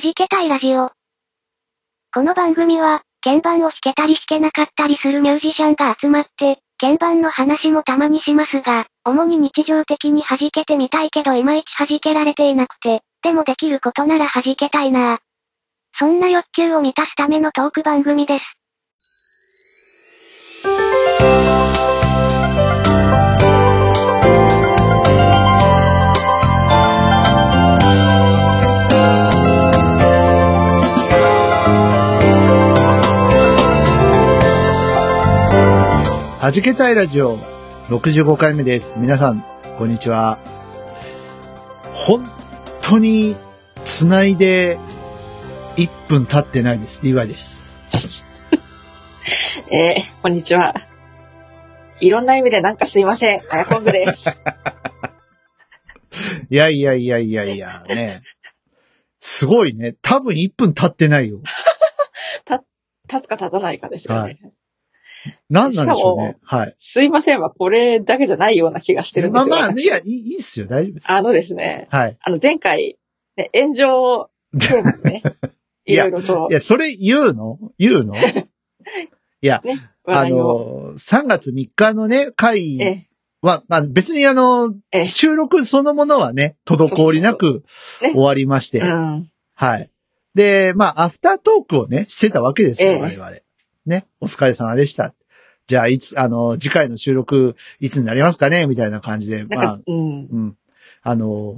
弾けたいラジオ。この番組は、鍵盤を弾けたり弾けなかったりするミュージシャンが集まって、鍵盤の話もたまにしますが、主に日常的に弾けてみたいけどいまいち弾けられていなくて、でもできることなら弾けたいなぁそんな欲求を満たすためのトーク番組です。はじけたいラジオ65回目です。皆さん、こんにちは。本当に繋いで1分経ってないです。DY です。えー、こんにちは。いろんな意味でなんかすいません。あやこんぐです。いやいやいやいやいや、ね。すごいね。多分1分経ってないよ。立つか立たないかですよね。はい何なんでしょうね。はい。すいませんはこれだけじゃないような気がしてるんですよ。まあまあ、い私や、いいいいっすよ。大丈夫です。あのですね、はい。あの前回、ね、炎上テーマでね、いやいろいろとい、や、それ言うの？言うの？いや、ね、あの、3月3日のね、会えは、まあ、別にあの、ええ収録そのものはね、滞りなく終わりまして、うん、はい。で、まあ、アフタートークをね、してたわけですよ、ええ我々。ね、お疲れ様でした。じゃあ、いつ、あの、次回の収録、いつになりますかね？みたいな感じで、まあ、うん、うん。あの、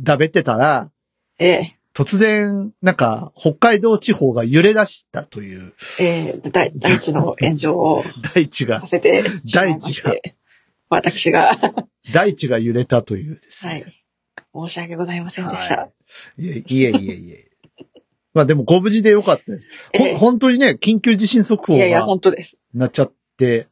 だべってたら、ええ突然、なんか、北海道地方が揺れ出したという、ええ大大地の炎上を 大地がさ、せてしまいまして、私が、は 大地が揺れたというですね。い、申し訳ございませんでした。はい。いえいえいえいえ。まあでもご無事でよかったです。ほええ本当にね、緊急地震速報いやいや、が本当です。なっちゃって、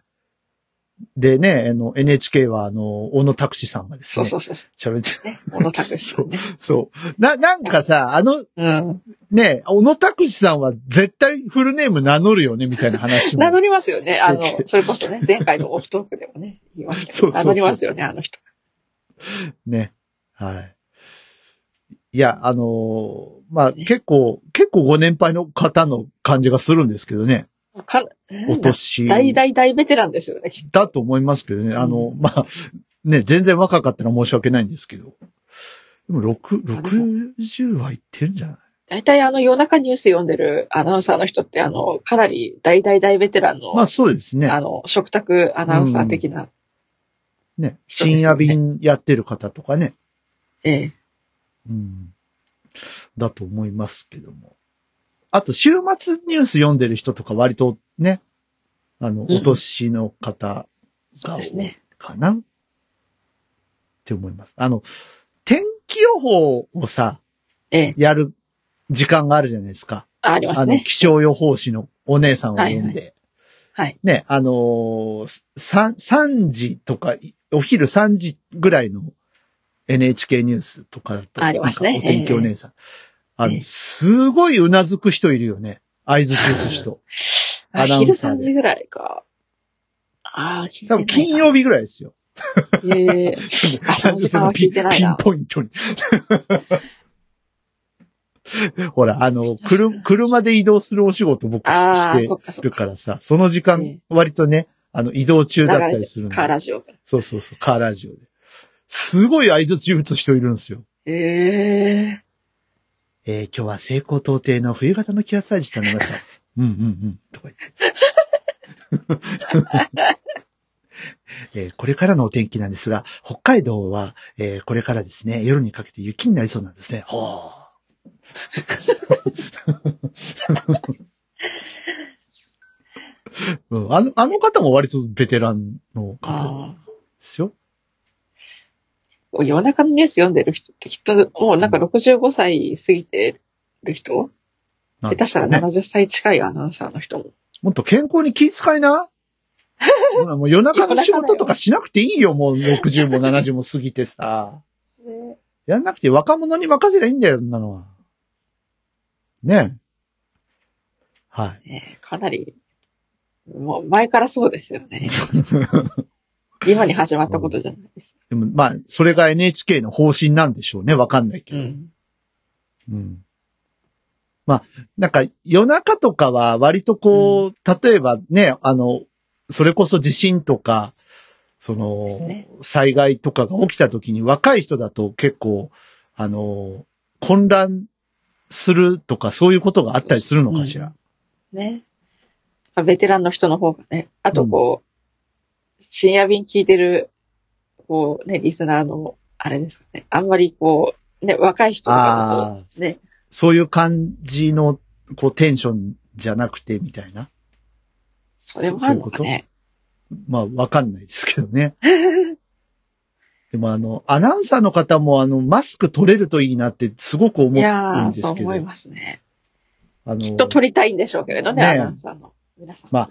でね、あの、NHK はあの、小野拓司さんがですね、そうそうそう。喋って、ね、小野拓司さんね。そう。な、なんかさ、あの、うん。ね、小野拓司さんは絶対フルネーム名乗るよね、みたいな話も。名乗りますよね。あのそれこそね、前回のオフトークでもね、言いました名乗りますよね、あの人。ね。はい。いや、あのーまあ、結構、結構ご年配の方の感じがするんですけどね。かお年。大大大ベテランですよね、だと思いますけどね。あの、うまあ、ね、全然若かったら申し訳ないんですけど。でも、6、あでも60はいってるんじゃない？と。大体あの夜中ニュース読んでるアナウンサーの人って、あの、かなり大大大ベテランの、まあ、そうですね。あの、食卓アナウンサー的な、うですよね深夜便やってる方とかね。ええ。うん。だと思いますけども。あと、週末ニュース読んでる人とか割とね、あの、うんお年の方そうですね。かな、って思います。あの、天気予報をさ、ええ。やる時間があるじゃないですか。あ、ありまあの、すね。気象予報士のお姉さんを呼んで。はい。ね、あのー、3、3時とか、お昼3時ぐらいの NHK ニュースとかだと、ありますねお天気お姉さん。あの、ええすごいうなずく人いるよね。合図打つ人。アナウン昼サーで3時ぐらいか。ああ、多分金曜日ぐらいですよ。ええ あその時間は聞いてないなピンポイントに。ほら、あの、くる、車で移動するお仕事僕してか。るからさ、その時間ええ、割とね、あの、移動中だったりするんでカーラジオが。そうそうそう、カーラジオで。すごい合図打つ人いるんですよ。えええー今日は西高東低の冬型の気圧配置となりました。うんうんうん。とか言って。えーこれからのお天気なんですが、北海道は、えーこれからですね、夜にかけて雪になりそうなんですね。ほう。うん、あの、あの方も割とベテランの方ああ。ですよ。夜中のニュース読んでる人ってきっと、もうなんか65歳過ぎてる人？下手したらね。70歳近いアナウンサーの人も。もっと健康に気遣いな？もう夜中の仕事とかしなくていいよ、もう60も70も過ぎてさ。やんなくて若者に任せりゃいいんだよ、そんなのは。ねえ。はい。ねかなり、もう前からそうですよね。今に始まったことじゃないです。でも、まあ、それが NHK の方針なんでしょうね。わかんないけど。うん。うん。なんか夜中とかは割とこう、例えばね、あの、それこそ地震とか、その、災害とかが起きた時に若い人だと結構、あの、混乱するとかそういうことがあったりするのかしら。ね。ベテランの人の方がね、あとこう、深夜便聞いてる、こうね、リスナーの、あれですかね。あんまりこう、ね、若い人とかと、ね、そういう感じの、こう、テンションじゃなくてみたいな？それもあるのかね。まあ、わかんないですけどね。でもあの、アナウンサーの方もあの、マスク取れるといいなってすごく思うんですけど。そう思いますね。あの、きっと撮りたいんでしょうけれどね、ねえアナウンサーの皆さん。まあ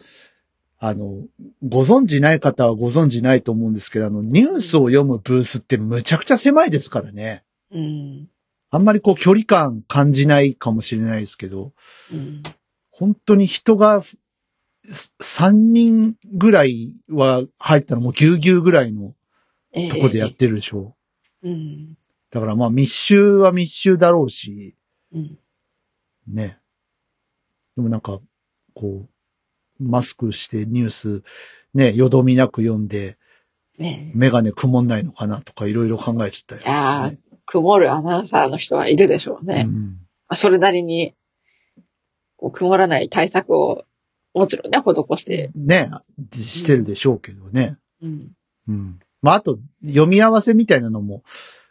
あの、ご存知ない方はご存知ないと思うんですけど、あの、ニュースを読むブースってむちゃくちゃ狭いですからね。うん。あんまりこう距離感感じないかもしれないですけど、うん。本当に人が3人ぐらいは入ったらもうぎゅうぎゅうぐらいのええとこでやってるでしょ。うん。だからまあ密集は密集だろうし、うん。ね。でもなんか、こう、マスクしてニュース、ね、よどみなく読んで、ねえメガネ曇んないのかなとかいろいろ考えちゃったりとかしてね、曇るアナウンサーの人はいるでしょうね。うんまあそれなりに、曇らない対策を、もちろんね、施して。ね、してるでしょうけどね。うん。うん。まあ、あと、読み合わせみたいなのも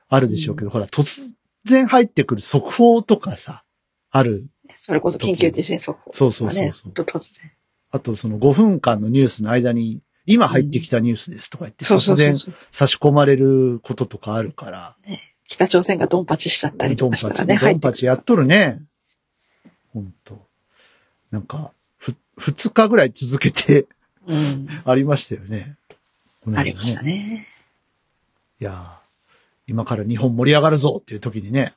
あるでしょうけど、ほら、突然入ってくる速報とかさ、ある。それこそ緊急地震速報そうそう。そうそう。と突然。あと、その5分間のニュースの間に、今入ってきたニュースですとか言って、突然。差し込まれることとかあるから、北朝鮮がドンパチしちゃったりとドンパチ、かしたらね、ドンパチやっ入とるね。ほんと。なんか、ふ、二日ぐらい続けてうん。ありましたよね。この間ありましたね。いやー今から日本盛り上がるぞっていう時にね、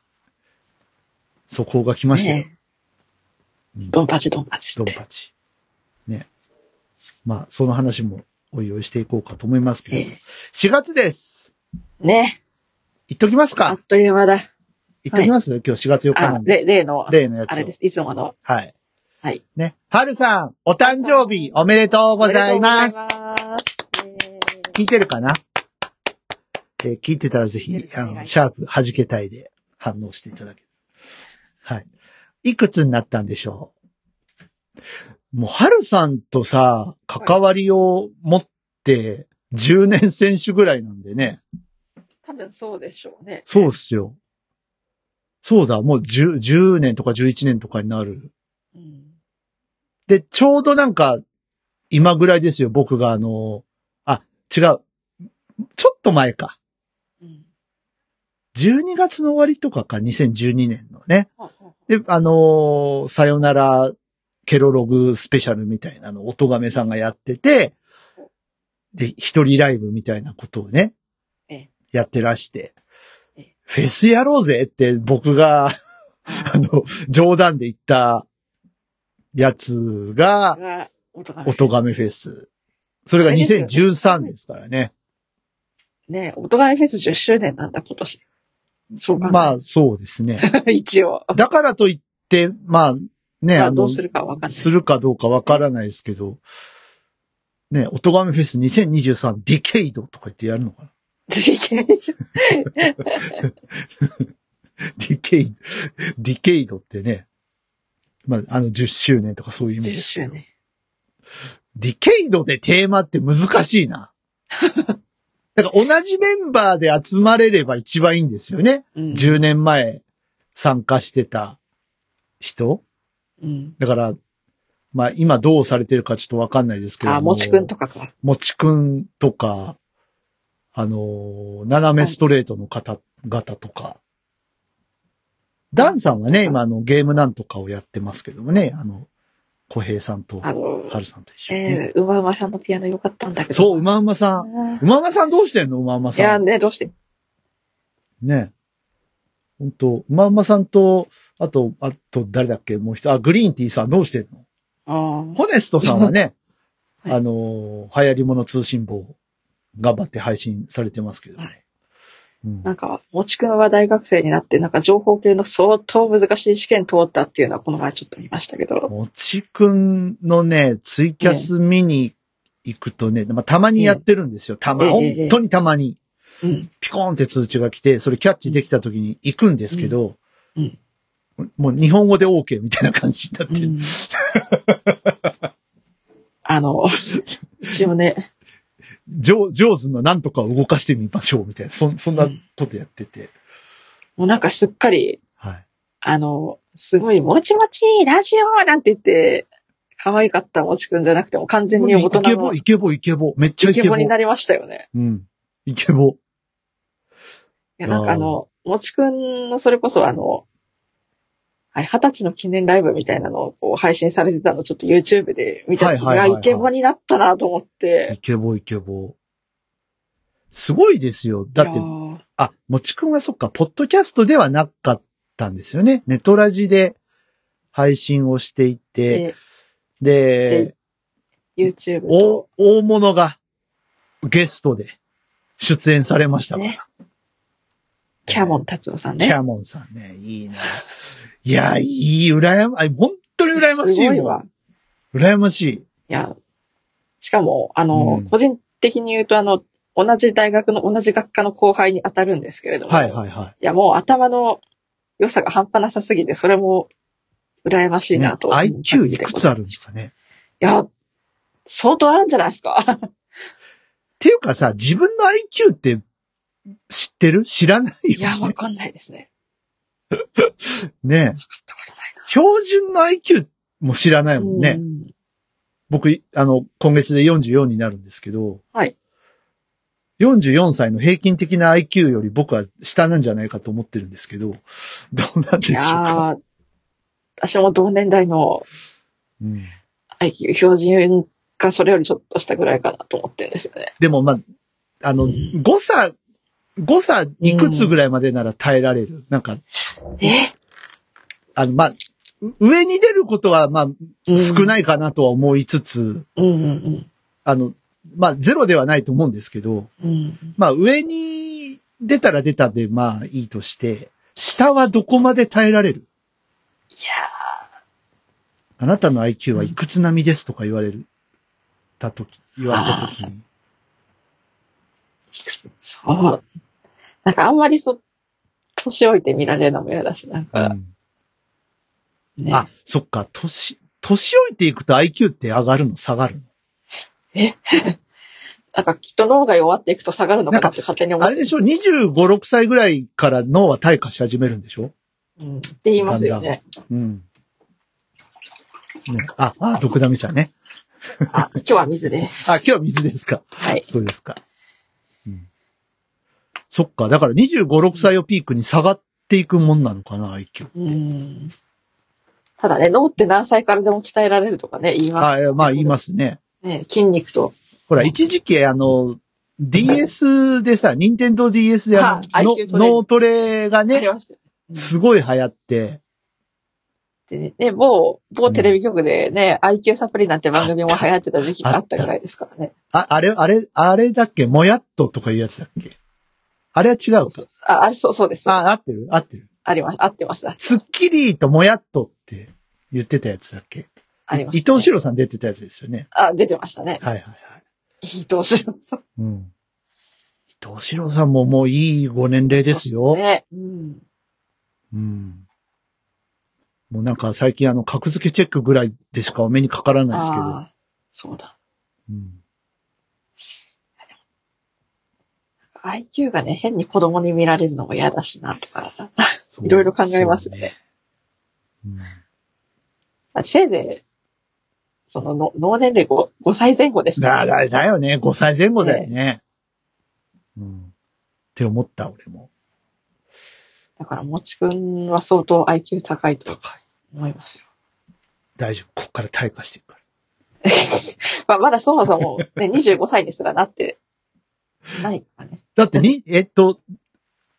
速報が来ましたよ。ねうんドンパチドンパチ。ドンパチ。ね。まあ、その話もおいおいしていこうかと思いますけど、え4月です。えね。言っときますあかっという間だ。言っときます、今日4月4日なあ、んで。例例の、例のやつをあれで。す。いつもの。はい。はい。ね。はるさん、お誕生日おめでとうございます。聞いてるかな？えー聞いてたらぜひあの、シャープ弾けたいで反応していただける。はい。いくつになったんでしょう？もう、はるさんとさ、関わりを持って、10年選手ぐらいなんでね。多分そうでしょうね。そうっすよ。そうだ、もう 10, 10年とか11年とかになる。うん。で、ちょうどなんか、今ぐらいですよ、僕があの、あ、違う。ちょっと前か。うん。12月の終わりとかか、2012年のね。で、あのーさよならケロログスペシャルみたいなのを音亀さんがやってて、で、一人ライブみたいなことをねええ、やってらしてええ、フェスやろうぜって僕が、あの、冗談で言ったやつが、が、音亀フェス。それがあれですよ2013ですからね。ね、音がフェス10周年なんだ、今年。そうか。まあ、そうですね。あ、一応。だからといって、まあ、ね、あのまあどう、するかわかんない。するかどうかわからないですけど、ね、音亀フェス2023ディケイドとか言ってやるのかな？ディケイド、ディケイドってね、まあ、あの10周年とかそういう意味10ですけど、周年。ディケイドでテーマって難しいな。だから同じメンバーで集まれれば一番いいんですよね。うん10年前参加してた人うん。だから、まあ今どうされてるかちょっとわかんないですけども。あ、もちくんとかか。もちくんとか、あのー斜めストレートの方々とか。ダンさんはね、今あのゲームなんとかをやってますけどもね、あの、小平さんと、あの、はるさんと一緒に、ね。えー、うまうまさんのピアノ良かったんだけど。そう、うまうまさん。ん。うまうまさんどうしてんのうまうまいや、さん。ね、どうしてね。本当うまうまさんと、あと、あと誰だっけ？もう一人、あ、グリーンティーさんどうしてんの？ああ。ホネストさんはね、はい。あのー流行り物通信簿、頑張って配信されてますけど、はい。うん。なんか、もちくんは大学生になって、なんか情報系の相当難しい試験通ったっていうのはこの前ちょっと見ましたけど。もちくんのね、ツイキャス見に行くとね、まあ、たまにやってるんですよ。たま、ええ。ええ。本当にたまに。うん。ピコーンって通知が来て、それキャッチできた時に行くんですけど、うんもう日本語で OK みたいな感じになってる。うんあの、一応ね、ジョー、ジョーズのなんとかを動かしてみましょうみたいな、そんそんなことやってて。もうなんかすっかり、はい。あの、すごい、もちもちラジオなんて言って、可愛かったもちくんじゃなくても完全に大イケ人のボ、イケボ、イケボ。めっちゃイイケケボ。ボになりましたよね。うん。イケボ。いや、なんかあの、もちくんのそれこそあの、あれ、二十歳の記念ライブみたいなのをこう配信されてたのちょっと YouTube で見た時いはいはいはいイケボになったなと思ってイ。ケボ、イケボ。すごいですよ。だっていや、ーあ、もちくんはそっか、ポッドキャストではなかったんですよね。ネトラジで配信をしていて、で、で、YouTube 大と、大物がゲストで出演されましたから。ね、キャモン達夫さんね。キャモンさんね、いいな。いや、いい、羨ま、あ本当に羨ましいもん。すごいわ。羨ましい。いや、しかも、あの、うん個人的に言うと、あの、同じ大学の同じ学科の後輩に当たるんですけれども、はいはいはい。いや、もう頭の良さが半端なさすぎて、それも羨ましいねなと。IQ いくつあるんですかね。いや、相当あるんじゃないですか。っていうかさ、自分の IQ って知ってる？知らないよ、ね。いや、わかんないですね。ねわかったことないな。標準の IQ も知らないもんね。うん僕、あの、今月で44になるんですけど、はい。44歳の平均的な IQ より僕は下なんじゃないかと思ってるんですけど、どうなんでしょうか？ー私も同年代のうん、IQ 標準かそれよりちょっとしたぐらいかなと思ってるんですよね。でも、まあ、あの、うん誤差、誤差いくつぐらいまでなら耐えられる？なんか、え？あの、まあ、う上に出ることは、まあ、少い。ないかなとは思いつつ、うんうんあの、まあ、ゼロではないと思うんですけど、うん。うん。まあ、上に出たら出たで、まあ、いいとして、下はどこまで耐えられる？いやあなたの IQ はいくつ並みですとか言われる、たとき、言われたときに。ーそう。なんかあんまりそ、年老いて見られるのも嫌だし、なんうか、んね。あ、そっか、年、年老いていくと IQ って上がるの？下がるの？なんかきっと脳が弱っていくと下がるのかなって勝手に思ってあれでしょ ?25、6歳ぐらいから脳は退化し始めるんでしょ？うん。って言いますよね。うん。ね、あ、あ、毒ダメちゃんね。あ、今日は水です。あ、今日は水ですか。はい。そうですか。うん。そっか。だから25、6歳をピークに下がっていくもんなのかな、IQ。うん。ただね、脳って何歳からでも鍛えられるとかね、言います。あ、まあ言いますね。ね、筋肉と。ほら、一時期あの、DS でさ、任天堂 DS であはいの、脳トレがね、すごい流行って、でね、ね某、某テレビ局でね、IQ サプリなんて番組も流行ってた時期があったぐらいですからね。あ、あれ、あれ、あれだっけ？もやっととかいうやつだっけ？あれは違うか。あ、あれ、そう、そうです。ああ、合ってる？合ってる。ります。合ってます。スッキリともやっとって言ってたやつだっけ？あります、伊藤四郎さん出てたやつですよね。あ、出てましたね。はいはいはい。伊藤四郎さん。うん。伊藤四郎さんももういいご年齢ですよ。ね。うん。うん。もうなんか最近あの、格付けチェックぐらいでしかお目にかからないですけど。ああ、そうだ。うん。IQ がね、変に子供に見られるのも嫌だしな、とか。いろいろ考えますよね。そうねまあせいぜい、そのの、脳年齢 5, 5歳前後でうん。すからだ、だ、だよね。5歳前後だよね。うん。って思った、俺も。だから、もちくんは相当 IQ 高いと。思いますよ。大丈夫。こっから退化していくから。まあ、まだそもそも、ね、25歳にすらなって、ないからね。だってに、えっと、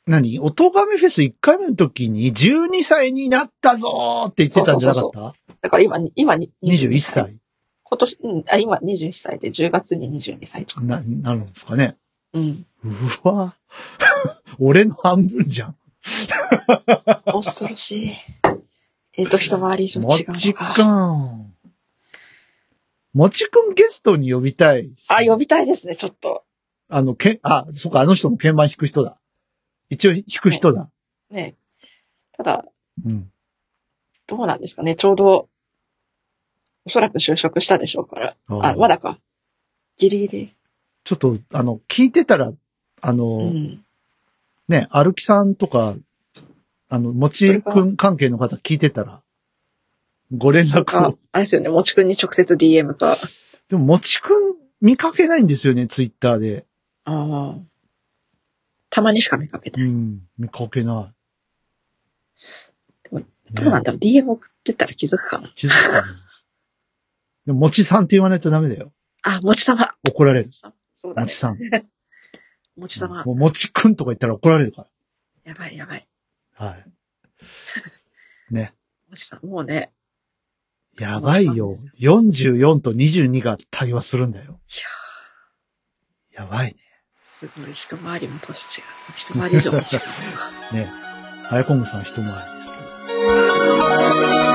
何？おとがめフェス1回目の時に12歳になったぞーって言ってたんじゃなかった？だから今に、今に、21歳今年、うん、あ、今21歳で10月に22歳とか。な、なるんですかね。うん。うわ 俺の半分じゃん。恐ろしい。えっと、一回り以上も違うちくのか。ん。もちくんゲストに呼びたい。あ、呼びたいですね、ちょっと。あの、け、あ、そっか、あの人も鍵盤弾く人だ。一応弾く人だ。ね。ただ、うん。どうなんですかね、ちょうど、おそらく就職したでしょうから。あ、まだか。ギリギリ。ちょっと、あの、聞いてたら、あの、うん。ね、歩きさんとか、あの、もちくん関係の方聞いてたら、ご連絡あを。、あれですよね、もちくんに直接 DM か。でも、もちくん見かけないんですよね、ツイッターで。ああ。たまにしか見かけてない。うん、見かけない。でもねどうなんだろう、DM 送ってたら気づくかな。気づくかな。でも、もちさんって言わないとダメだよ。あ、もちさま。怒られる。そうだねもち。さん。もちさ まも。う、もちくんとか言ったら怒られるかやばいやばい。ら。はい。ね。もちさん、もうね。やばいよ。44と22が対話するんだよ。いややばいね。すごい、一回りも年違う。一回り以上も違う。ね。あやこんぐさん一回りですけど。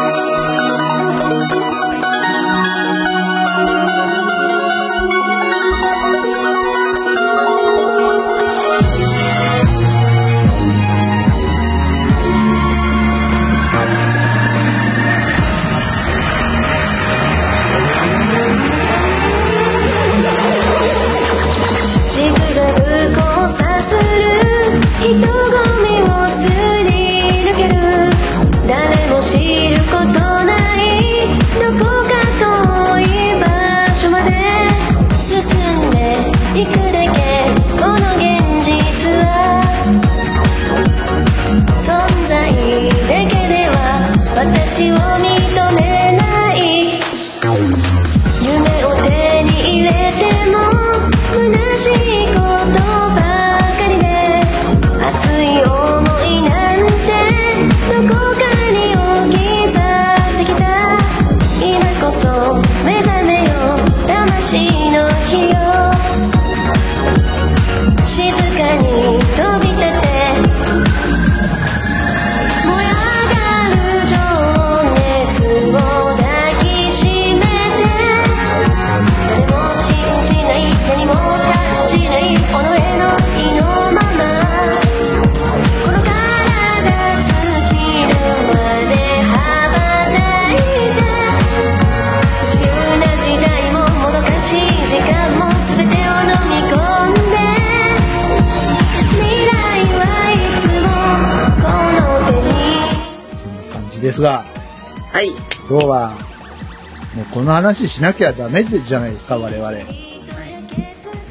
この話しなきゃダメじゃないですか、我々。ね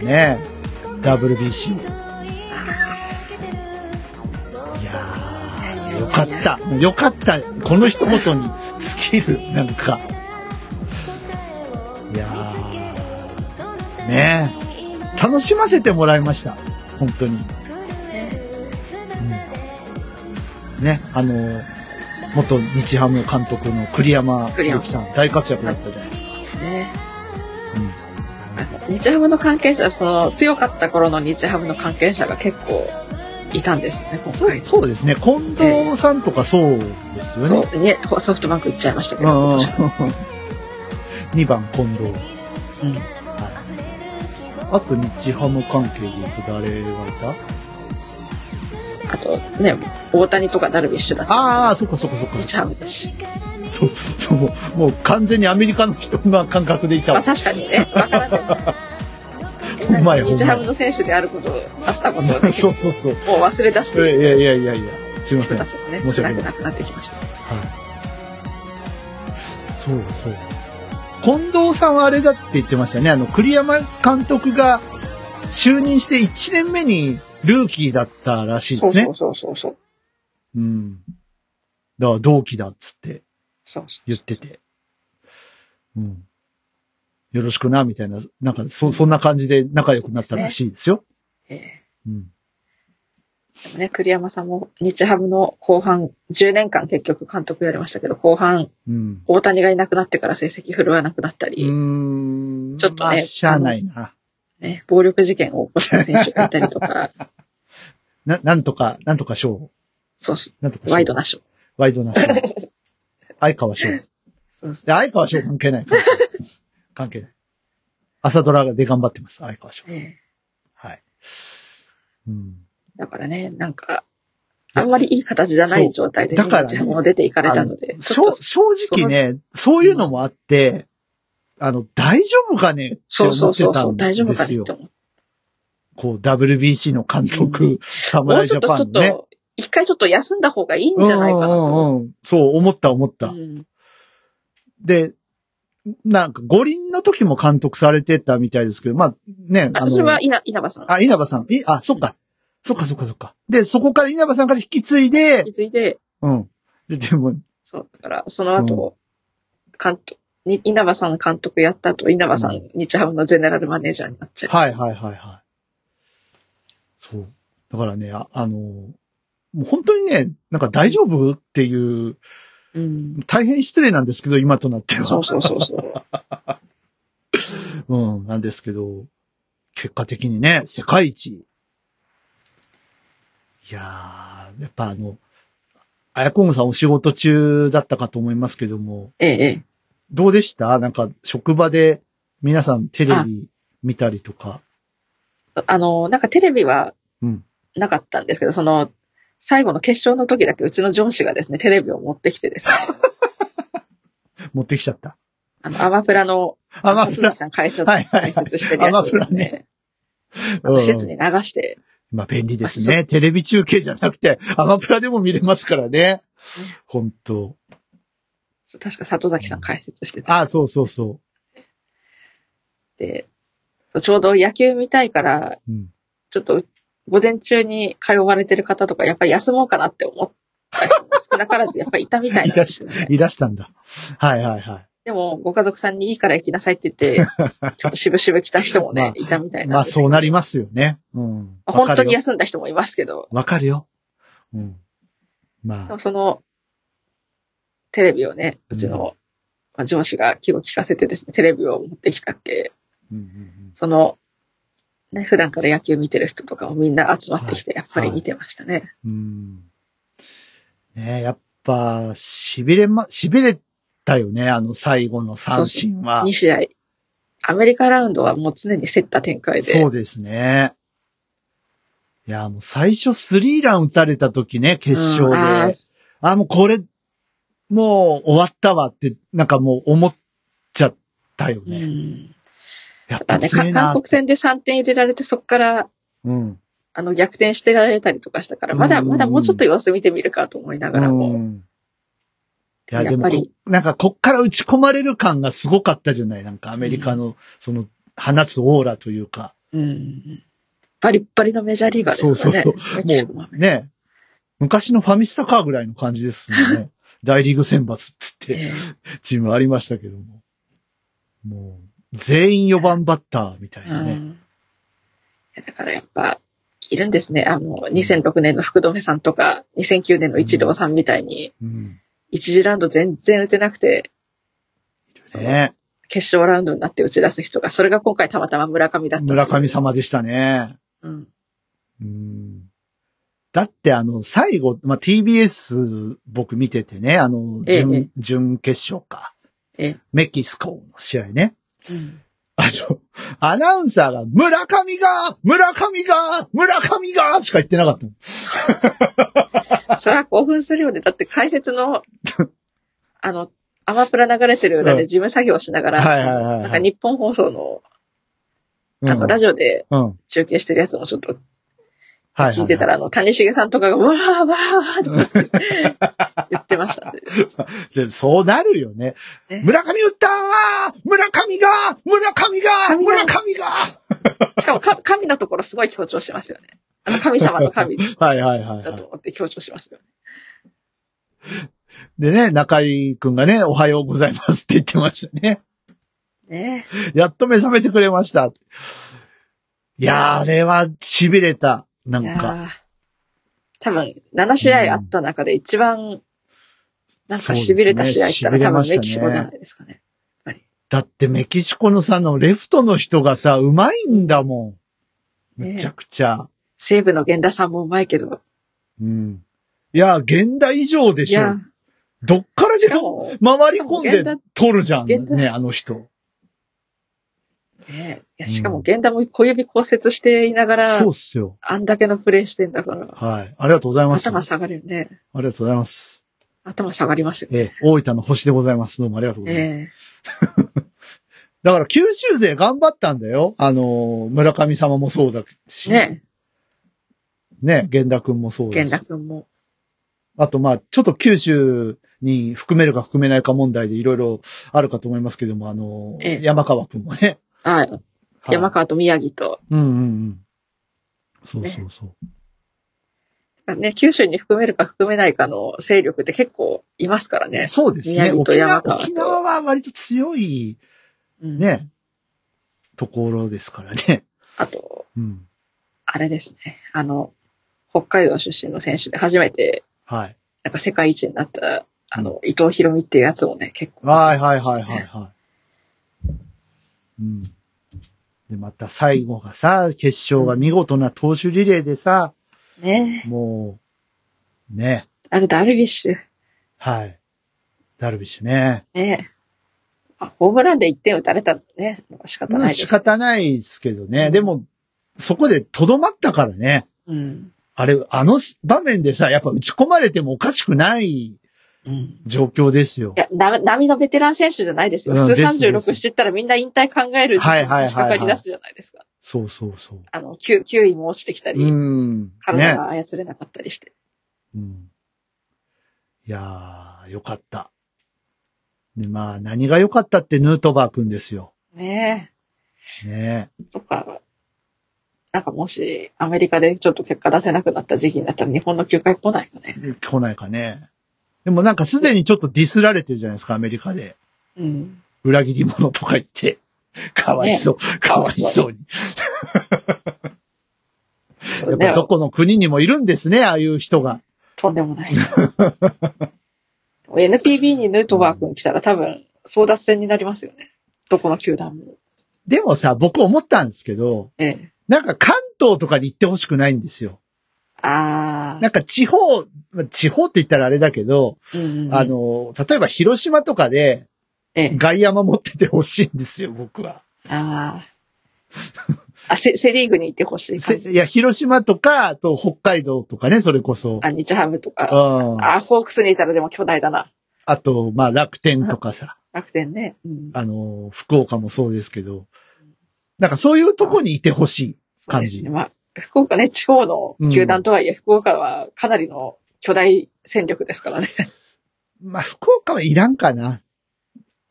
え。WBC。いやー、よかった。よかった。この一言に尽きる、なんか。いやー、ねえ。楽しませてもらいました。本当に。うん、ね、あのー元日ハム監督の栗山栗山由紀さん、大活躍だったじゃないですか。ね。うん。あの日ハムの関係者、その強かった頃の日ハムの関係者が結構いたんですよね、今そう回。そうですね。近藤さんとかそうですよね。そうね、ソフトバンク行っちゃいましたけうど。ん今年は2番近藤。うんはい。あと日ハム関係で言うと誰がいた？あとね、大谷とかダルビッシュだったああ、そっかそっかそっか。し。そう、そう、もう完全にアメリカの人の感覚でいたまあわ。確かにね、日ハムの選手であること、あったことをね そうそうそう。もう忘れ出していやいやいやいや、すいません。申し訳ない少なくなってきました。そうそう。近藤さんはあれだって言ってましたね。あの、栗山監督が就任して1年目にルーキーだったらしいですね。そうそうそうそうそう。うん。だから同期だっつってそうそう言ってて。うん。よろしくな、みたいな、なんか、そ、そんな感じで仲良くなったらしいですよ。えうん。えでもね、栗山さんも日ハムの後半、10年間結局監督やりましたけど、後半、うん。大谷がいなくなってから成績振るわなくなったうり、ーん。ちょっとねまあしゃあないな。ね、暴力事件を起こした選手がいたりとか、な、なんとか、なんとか賞。そうそなんとかう。賞ワイドなショー。ワイドな賞。相川賞。で、そうそ相川賞関係ない。関係ない。朝ドラで頑張ってます、相川賞う。。ねはい。うん。だからね、なんか、あんまりいい形じゃない状態で、だからねも出ていかれたので、正直ね、そういうのもあって、あの、大丈夫かね？ってそう思ってたそうそうそう、大丈んですよ夫かねって。思う。こう、WBC の監督、も侍ジャパンのね。と、一回ちょっと休んだ方がいいんじゃないかなうんうんと。うん。そう、思った思った。うんで、なんか五輪の時も監督されてたみたいですけど、まあね、あ、それは稲稲葉さん。あ、稲葉さん。い、あ、そっか。そっかそっかそっか。で、そこから稲葉さんから引き継いで気、づいて、うん。で、でも、そう、だから、その後、監督、に稲葉さん監督やった後、稲葉さん、日ハムのゼネラルマネージャーになっちゃう。はいはいはいはい。そう。だからね、ああの、もう本当にね、なんか大丈夫っていう、うん。大変失礼なんですけど、今となっては。そうそうそうそう。うん、なんですけど、結果的にね、世界一。いやー、やっぱあの、あやこんさんお仕事中だったかと思いますけども、ええ、ええ。どうでした？なんか、職場で皆さんテレビ見たりとか？あの、なんかテレビはうん。なかったんですけど、その、最後の決勝の時だけうちの上司がですね、テレビを持ってきてですね、持ってきちゃった。あの、アマプラの、アマプラ。さん解説、はいはいはい解説してるやつをですアマプラね、あの施設に流して、まあ便利ですね。テレビ中継じゃなくて、アマプラでも見れますからね。本当確か里崎さん解説してて、あ、そうそうそでちょうど野球見たいから、う。うん。ちょっと午前中に通われてる方とか、やっぱり休もうかなって思った人も少なからずやっぱりいたみたいなんですよね。いらしたんだ。はいはいはい。でも、ご家族さんにいいから行きなさいって言って、ちょっと渋々来た人もね、まあいたみたいまあなんですけどそうなりますよね。うん。わ本当に。休んだ人もいますけど、わかるよ。うん。まあでも、その、テレビをね、うちの、まあ、上司が気を利かせてですね、テレビを持ってきたっけ、うんうんうんその、ね、普段から野球見てる人とかもみんな集まってきて、はいやっぱり見てましたね。うん。ねえやっぱ、痺れま、痺れたよね、あの最後の三振は。2試合。アメリカラウンドはもう常に競った展開で。そうですね。いや、もう最初スリーラン打たれた時ね、決勝うんあ。あ、もうこれ、もう終わったわって、なんかもう思っちゃったようね。ん。やっぱだね。韓国戦で3点入れられて、そこから、うん。あの、逆転してられたりとかしたから、まだ、うんまだもうちょっと様子見てみるかと思いながらも。うんいや、でもこやっぱり、なんかこっから打ち込まれる感がすごかったじゃない？なんかアメリカの、その、放つオーラというか。うん。バリッバリのメジャーリーガーですね。そうそうメキシコももうね、昔のファミスタカーぐらいの感じですもんね。大リーグ選抜っつって、ええチームありましたけども。もう、全員4番バッターみたいうなね。ん。いやだからやっぱ、いるんですね。あの、2006年の福留さんとか、2009年の一郎さんみたいに、うん。一次ラウンド全然打てなくて、ね決勝ラウンドになって打ち出す人が、それが今回たまたま村上だった。村上。様でしたね。うん。うんだってあの、最後、まあ、TBS 僕見ててね、あの、ええ準、準決勝か。ええメキシコの試合ね。うん。あの、アナウンサーが、村上が村上が村上がしか言ってなかった。それは興奮するよね。だって解説の、あの、アマプラ流れてる裏で事務作業しながら、はいはいはいはいなんか日本放送の、うんあの、ラジオで中継してるやつもちょっとはいはい。聞いてたら、あの、谷重さんとかが、わーわーとかって言ってましたね。でそうなるよね。ね村上打ったー村上が村上が神が村上がしかもか、神のところすごい強調しますよね。あの、神様の神 はいはいはい、はだと思って強調しますよね。い。でね、中井くんがね、おはようございますって言ってましたね。ねやっと目覚めてくれました。いやー、あれは痺れた。なんか。多分、7試合あった中で一番、なんか痺れた試合ったら、多分メキシコじゃないですかね。だってメキシコのさ、あのレフトの人がさ、うまいんだもん。ねめちゃくちゃ。西部の源田さんもうまいけど。うん。いや、現代以上でしょどっからしでも回り込んで源田取るじゃん。源田ね、あの人。ねいやしかも源田も小指骨折していながら、そうっすよ。あんだけのプレイしてんだから、はい。ありがとうございます。あ頭下がるよね。りがとうございます。頭下がりますよ。ええ、大分の星でございます。どうもありがとうございます。え だから九州勢頑張ったんだよ。あの、村上様もそうだえし。ねね、源田くんもそうだし。源田くんも。あと、まあ、ちょっと九州に含めるか含めないか問題でいろいろあるかと思いますけども、あの、ええ山川くんもね。はい。はい山川と宮城と、うんうんうん。そうそうそう。ね、九州に含めるか含めないかの勢力って結構いますからね。そうですね。宮城と沖縄山川と沖縄は割と強いうん、ね、ところですからね。あと、うん。あれですね。あの、北海道出身の選手で初めて、はい。なんか世界一になった、あの、伊藤博美っていうやつもね、結構。はいはいはいはいはい。うん。で、また最後がさ、決勝が見事な投手リレーでさ、ねもう、ね、あれ、ダルビッシュ。はい。ダルビッシュね。ねあ、ホームランで1点打たれたのね。仕方まあないです。仕方ないですけどね。うんでも、そこでとどまったからね。うん。あれ、あの場面でさ、やっぱ打ち込まれてもおかしくないうん。状況ですよい。や、な、波のベテラン選手じゃないですよ。うん普通ですです36してったらみんな引退考える時はに仕掛かり出すじゃないですか。そうそうそう。あの、9、9位も落ちてきたり、うん。ね。体が操れなかったりして。うん。いやー、よかった。で、まあ、何が良かったってヌートバーくんですよ。ねねえ。とか、なんかもし、アメリカでちょっと結果出せなくなった時期になったら日本の球界来ないかね。来ないかね。でもなんかすでにちょっとディスられてるじゃないですか、アメリカで。うん。裏切り者とか言って。かわいそう。かわいそうに。やっぱどこの国にもいるんですね、ああいう人が。とんでもない。NPB にヌートバー君来たら多分争奪戦になりますよね。どこの球団も。でもさ、僕思ったんですけど、ええ。なんか関東とかに行ってほしくないんですよ。ああ。なんか地方、まあ地方って言ったらあれだけど、うんうんあ、の、例えば広島とかでええ。外野守っててほしいんですよ、僕は。ああ。あ、セ、セリーグに行ってほしい。いや、広島とか、あと北海道とかね、それこそ。あ、日ハムとうか。ん。あ、ホークスにいたらでも巨大だな。あと、まあ楽天とかさ、楽天ね。うん。あの、福岡もそうですけど、なんかそういうとこにいてほしい。感じ。まあ、福岡ね、地方の球団とはいえ、福岡はかなりの巨大戦力ですからね。まあ福岡はいらんかな。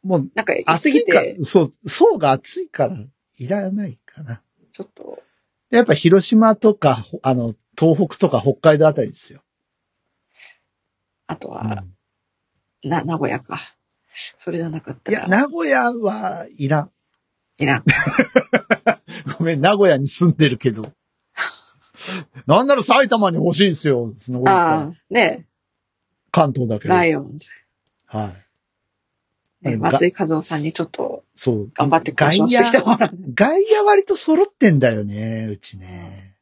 もう、なんか、暑いかぎて、、そう、層が暑いから、いらないかな。ちょっと、やっぱ広島とか、ほあの、東北とか北海道あたりですよ。あとうは、んな、名古屋か。それじゃなかったいや、ら、名古屋はいらん。いらん。ごめん、名古屋に住んでるけど。なんなら埼玉に欲しいんですよ。そのああ、ね関東だけど。ライオンズ。はい。ね、が松井和夫さんにちょっとそう。頑張って交渉してきてもらう。外野割と揃ってんだよね、うちね。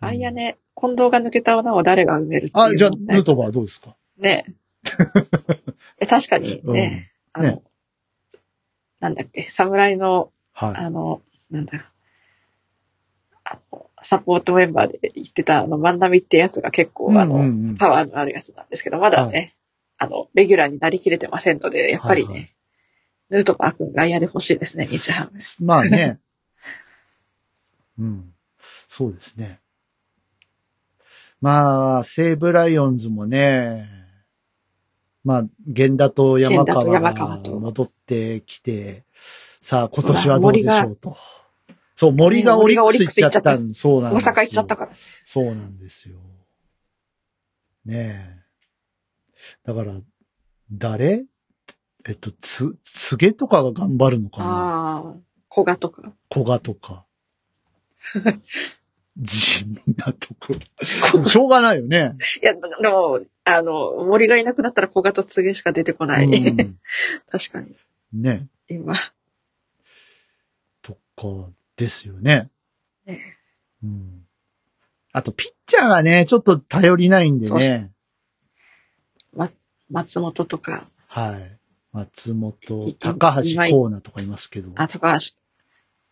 外野ね、近藤が抜けた穴を誰が埋めるっていうのあ、じゃあ、ねヌートバーどうですか？ねえ確かに ね、うんあの、ねなんだっけ、侍の、はい。あの、なんだ、あの、サポートメンバーで言ってた、あの、万波ってやつが結構、あの、うんうんうんパワーのあるやつなんですけど、まだね、あの、レギュラーになりきれてませんので、やっぱりね、はいはいヌートバー君外野で欲しいですね、日ハム。まあね。うん。そうですね。まあ、西武ライオンズもね、まあ、源田と山川が戻ってきて、さあ、今年はどうでしょうと。そう、森がオリックス行っちゃったんそうなん大ですよ。阪行っちゃったから。そうなんですよ。ねえ。だから、誰？えっと、つ、つげとかが頑張るのかな？ああ、古賀とか。古賀とか。地味なところ。しょうがないよね。いや、でも、あの、森がいなくなったら古賀と告げしか出てこない。うん 確かに。ね。今。とか、ですよね。ねうん。あと、ピッチャーがね、ちょっと頼りないんでね。松本とか、はい。松本い、高橋今井光成とかいますけど。あ、高橋。うん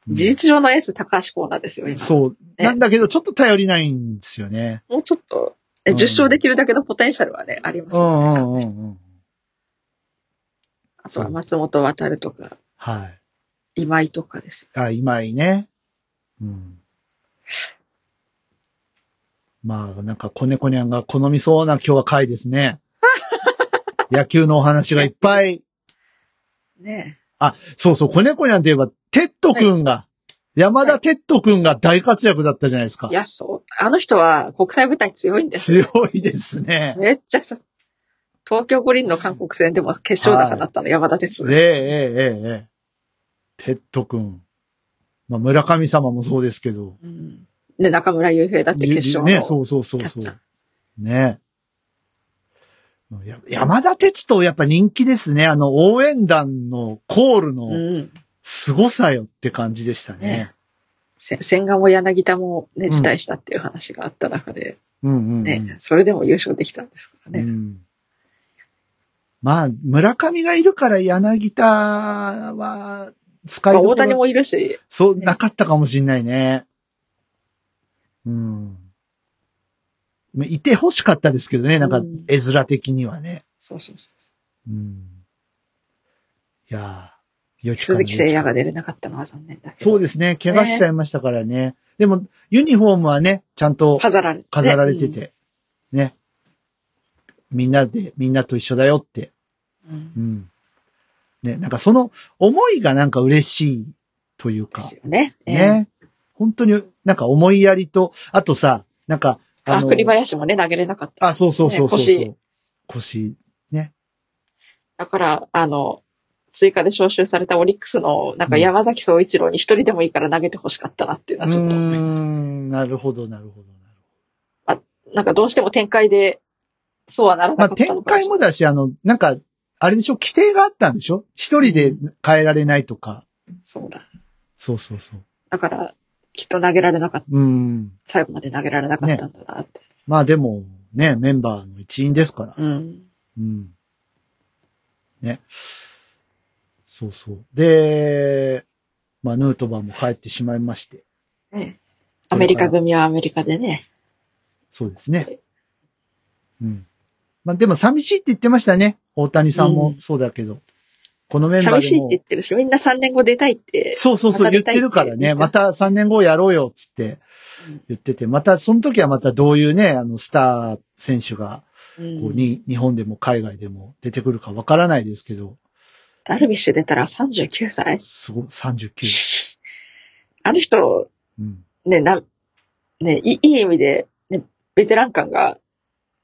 事実上のエース高橋光成ですよ、今。そう。ねなんだけど、ちょっと頼りないんですよね。もうちょっと、えうん10勝できるだけのポテンシャルはね、ありますうよね、んうんうんうん。あとは松本渡とか、はい。今井とかです。あ、今井ね。うん。まあ、なんか、コネコニャンが好みそうな今日は回ですね。野球のお話がいっぱい。ねあ、そうそう、コネコニャンといえば、テッド君が、山田テッド君が大活躍だったじゃないですかい。や、そう。あの人は国際舞台強いんですよ。強いですね。めっちゃくちゃ。東京五輪の韓国戦でも決勝打かだったの、山田哲人ええです。ええええええ。哲人君。まあ、村上様もそうですけど。うんで、中村悠平だって決勝の。ね、そうそうそうそう。ね。や山田哲人やっぱ人気ですね。あの応援団のコールうのん。凄さよって感じでしたね。ねせ千賀も柳田もね、うん辞退したっていう話があった中で、うんうん、うん。ね、それでも優勝できたんですからね。うんまあ、村上がいるから柳田は使いま大谷もいるし、そう、ねなかったかもしんないね。うん。まあいて欲しかったですけどね、なんかうん、絵面的にはね。そうそうそうん。いやー。鈴木誠也が出れなかったのは残念だけど。そうですね、怪我しちゃいましたからね。でも、ユニフォームはね、ちゃんと飾られて、ね。飾られてうんて、ね。みんなで、みんなと一緒だよって。うんうん。ね、なんかその思いがなんか嬉しいというかです、よね。ええね。本当になんか思いやりと、あとさ、なんか、あ、栗林もね、投げれなかった。あ、そうそうそうそうね腰。ね。だから、あの、追加で招集されたオリックスの、なんか山崎総一郎に一人でもいいから投げてほしかったなっていうのうーはちょっと思います。ん、なるほど、なるほど。なんかどうしても展開で、そうはならまあ、なかった展のかもしれない。開もだし、あの、なんか、あれでしょ、規定があったんでしょ？一人で変えられないとか。そうだ。そうそうそう。だから、きっと投げられなかった。うん。最後まで投げられなかったんだなって。まあでも、ね、メンバーの一員ですから。うん。うん。ね。そうそう。で、まあ、ヌートバーも帰ってしまいまして。ねアメリカ組はアメリカでね。そうですね。うん。まあ、でも寂しいって言ってましたね。大谷さんもそうだけど。このメンバーでも。寂しいって言ってるし、みんな3年後出たいって。そうそうそう、言ってるからね。また3年後やろうよ、つってうん言ってて。また、その時はまたどういうね、あの、スター選手が、うんこうに、日本でも海外でも出てくるかわからないですけど、ダルビッシュ出たら39歳すごい、39。あの人、うん。ね、な、ね、いいい意味で、ね、ベテラン感が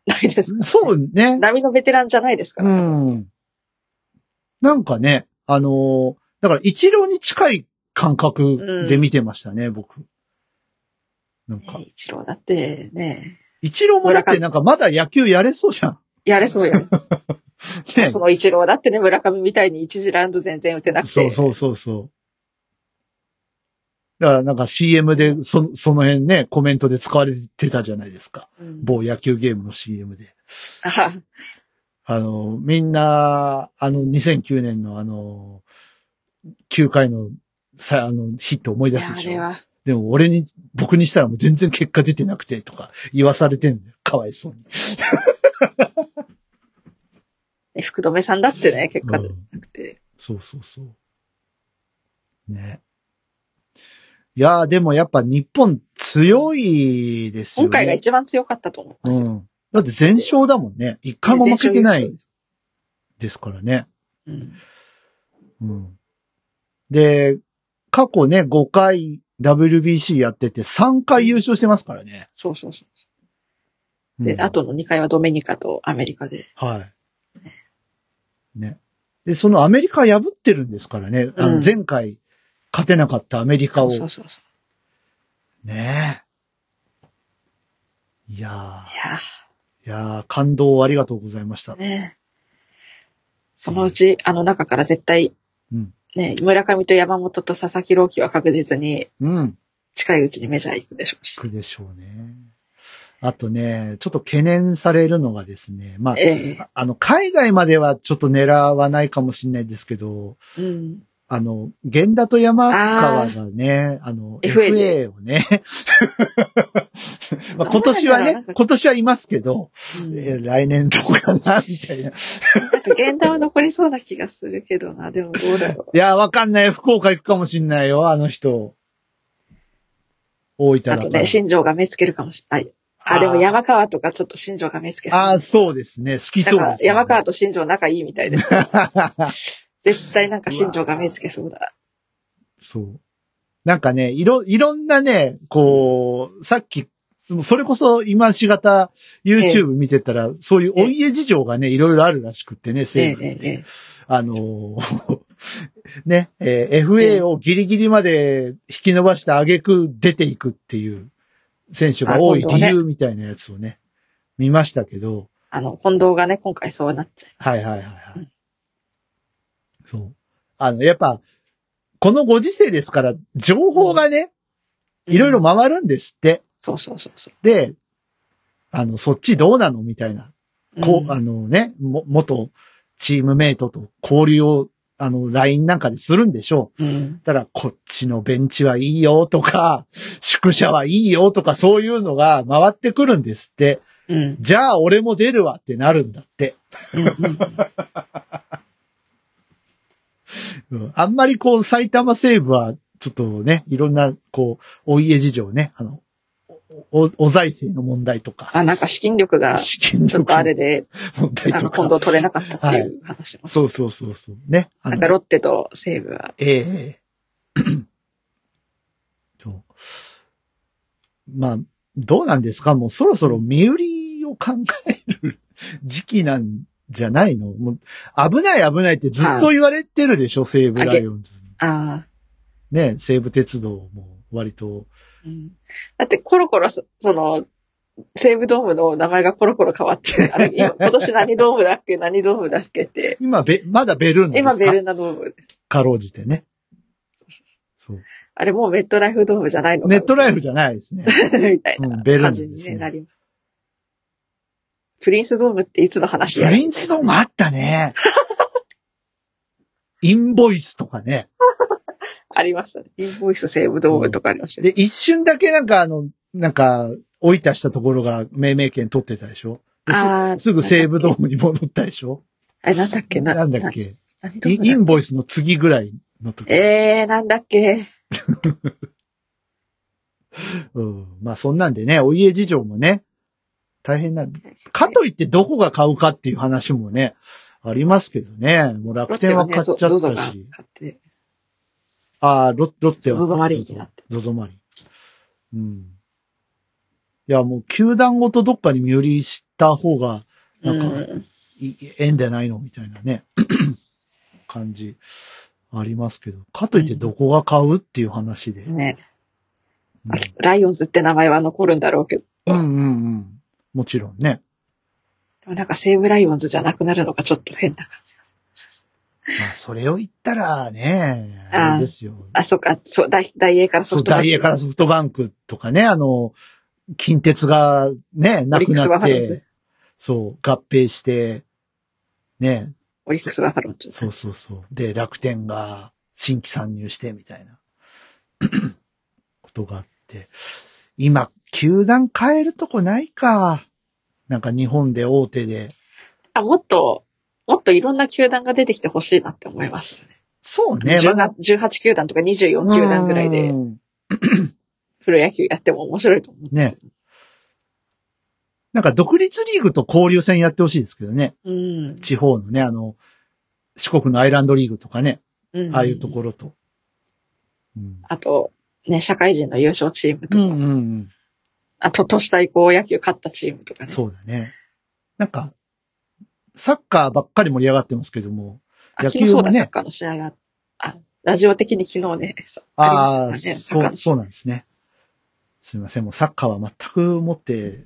ないですねそうね。波のベテランじゃないですかうら。ん。なんかね、あのーだから一郎に近い感覚で見てましたね、僕。なんかね、一郎だってね、一郎もだってなんかまだ野球やれそうじゃん。やれそうやん。ねそ。の一郎だってね、村上みたいに一次ラウンド全然打てなくて。そうそうそうそう。だからなんか CM でそその辺ね、コメントで使われてたじゃないですか。うん。某野球ゲームの CM で。ああの、みんな、あの、2009年のあの、9回のさ、あの、ヒット思い出すでしょ？あれは、でも俺に、僕にしたらもう全然結果出てなくてとか言わされてんだよ。かわいそうに。ね福留さんだってね、結果出うんなくて。そうそうそう。ね。いやーでもやっぱ日本強いですよね。今回が一番強かったと思いますよ。うん。だって全勝だもんね。一回も負けてないですからね。うん。うん。で、過去ね、5回 WBC やってて3回優勝してますからね。そうそうそう。うんで、あとの2回はドメニカとアメリカで。はい。ね。で、そのアメリカ破ってるんですからね。あのうん前回勝てなかったアメリカを。そうそうそう。ねえ。いやいやー、いやー、感動をありがとうございましたー、。ねそのうち、あの中から絶対、うん。ね、村上と山本と佐々木朗希は確実にうん。近いうちにメジャー行くでしょうし。くでしょうね。あとね、ちょっと懸念されるのがですね、まあ、ええあの、海外まではちょっと狙わないかもしれないですけど、うん。あの、源田と山川がね、あの、FA をね、まあ今年はね今年はいますけど、うんえ来年どうかな、みたいな。なんか現代は残りそうな気がするけどな、でもどうだろ いや、わかんない。福岡行くかもしんないよ、あの人。大分う。だ。あとね、新庄が目つけるかもしれない。あ、でも山川とかちょっと新庄が目つけそう。ああ、そうですね。好きそうです、ね。山川と新庄仲いいみたいです。絶対なんか新庄が目つけそうだ。そう。なんかね、いろ、いろんなね、こう、さっき、それこそ今しがた YouTube 見てたら、そういうお家事情がね、いろいろあるらしくってね、え西武ってええええ。あのー ね、えー FA をギリギリまで引き伸ばしてあげく出ていくっていう選手が多い理由みたいなやつをね、見ましたけど、あの、近藤がね、今回そうなっちゃはいはいはいはうい。そう。あの、やっぱ、このご時世ですから、情報がね、う。いろいろま、回るんですって。そうそうそうそで、あの、そっちどうなのみたいな。う。こう、んあのね、も、元チームメイトと交流を、あの、LINE なんかでするんでしょう。うん。だから、こっちのベンチはいいよとか、宿舎はいいよとか、そういうのが回ってくるんですって。うん。じゃあ、俺も出るわってなるんだって。うんうん うんあんまりこう、埼玉西部は、ちょっとね、いろんな、こう、お家事情ね、あの、お、おお財政の問題とか、あ、なんか資金力が、資金力ちょっとあれので、問題とか。か今度取れなかったっていう話も。そうそうそうそう。ね。なんかロッテと西武は、ええ そう。まあ、どうなんですか？もうそろそろ身売りを考える時期なんじゃないの？もう危ない危ないってずっと言われてるでしょ？西武ライオンズに。ああ、ね、西武鉄道も割と。うん。だってコロコロそ、その、西武ドームの名前がコロコロ変わって、あれ、今 今年何ドームだっけ？何ドームだっけって、今、べ、まだベルーナですか？今ベルーナドームです。かろうじてね。そう。あれもうメットライフドームじゃないのかネットライフじゃないですね。みたいうんなベルーナ感じに、ですねね、なります。プリンスドームっていつの話や？プリンスドームあったね。インボイスとかね。ありましたね。インボイス西武ドームとかありましたね。で、一瞬だけなんかあの、なんか、置いたしたところが命名権取ってたでしょ？ですあーすぐ西武ドームに戻ったでしょ？え、なんだっけ？ななんだっけ？何ドームだイインボイスの次ぐらいの時。えー、なんだっけ？うん。まあそんなんでね、お家事情もね、大変な。かといってどこが買うかっていう話もね、ありますけどね。もう楽天は買っちゃったし。買って、ああ、ロロッテは。ゾゾマリンになって。ゾゾマリン。うん。いや、もう球団ごとどっかに身売りした方が、なんかうんえんじゃないのみたいなね、感じありますけど。かといってどこが買うっていう話で。ね。うんまあライオンズって名前は残るんだろうけど、うんうんうん。もちろんね。でもなんか西武ライオンズじゃなくなるのがちょっと変な感じ。まあ、それを言ったらね、あれですよ。あ、そっか、そう、大、大英からソフトバンクダイエーからソフトバンクとかね、あの、近鉄がね、なくなって。そう、合併して、ね、オリックスバファローズ。そうそうそう。で、楽天が新規参入してみたいな ことがあって。今、球団変えるとこないか。なんか日本で大手で。あ、もっと、もっといろんな球団が出てきてほしいなって思いますね。そうね、まだ。18 18球団とか24球団ぐらいでうん プロ野球やっても面白いと思う。ね。なんか独立リーグと交流戦やってほしいですけどね。うん。地方のね、あの、四国のアイランドリーグとかね、うんああいうところと。うん。あと、ね、社会人の優勝チームとか、うんうんうん。あと、都市対抗野球勝ったチームとかね。そうだね。なんか、サッカーばっかり盛り上がってますけども、あ野球もねそうだ、サッカーの試合が、あ、ラジオ的に昨日ね、ああ、ねそう、そうなんですね。すみません。もうサッカーは全くもって、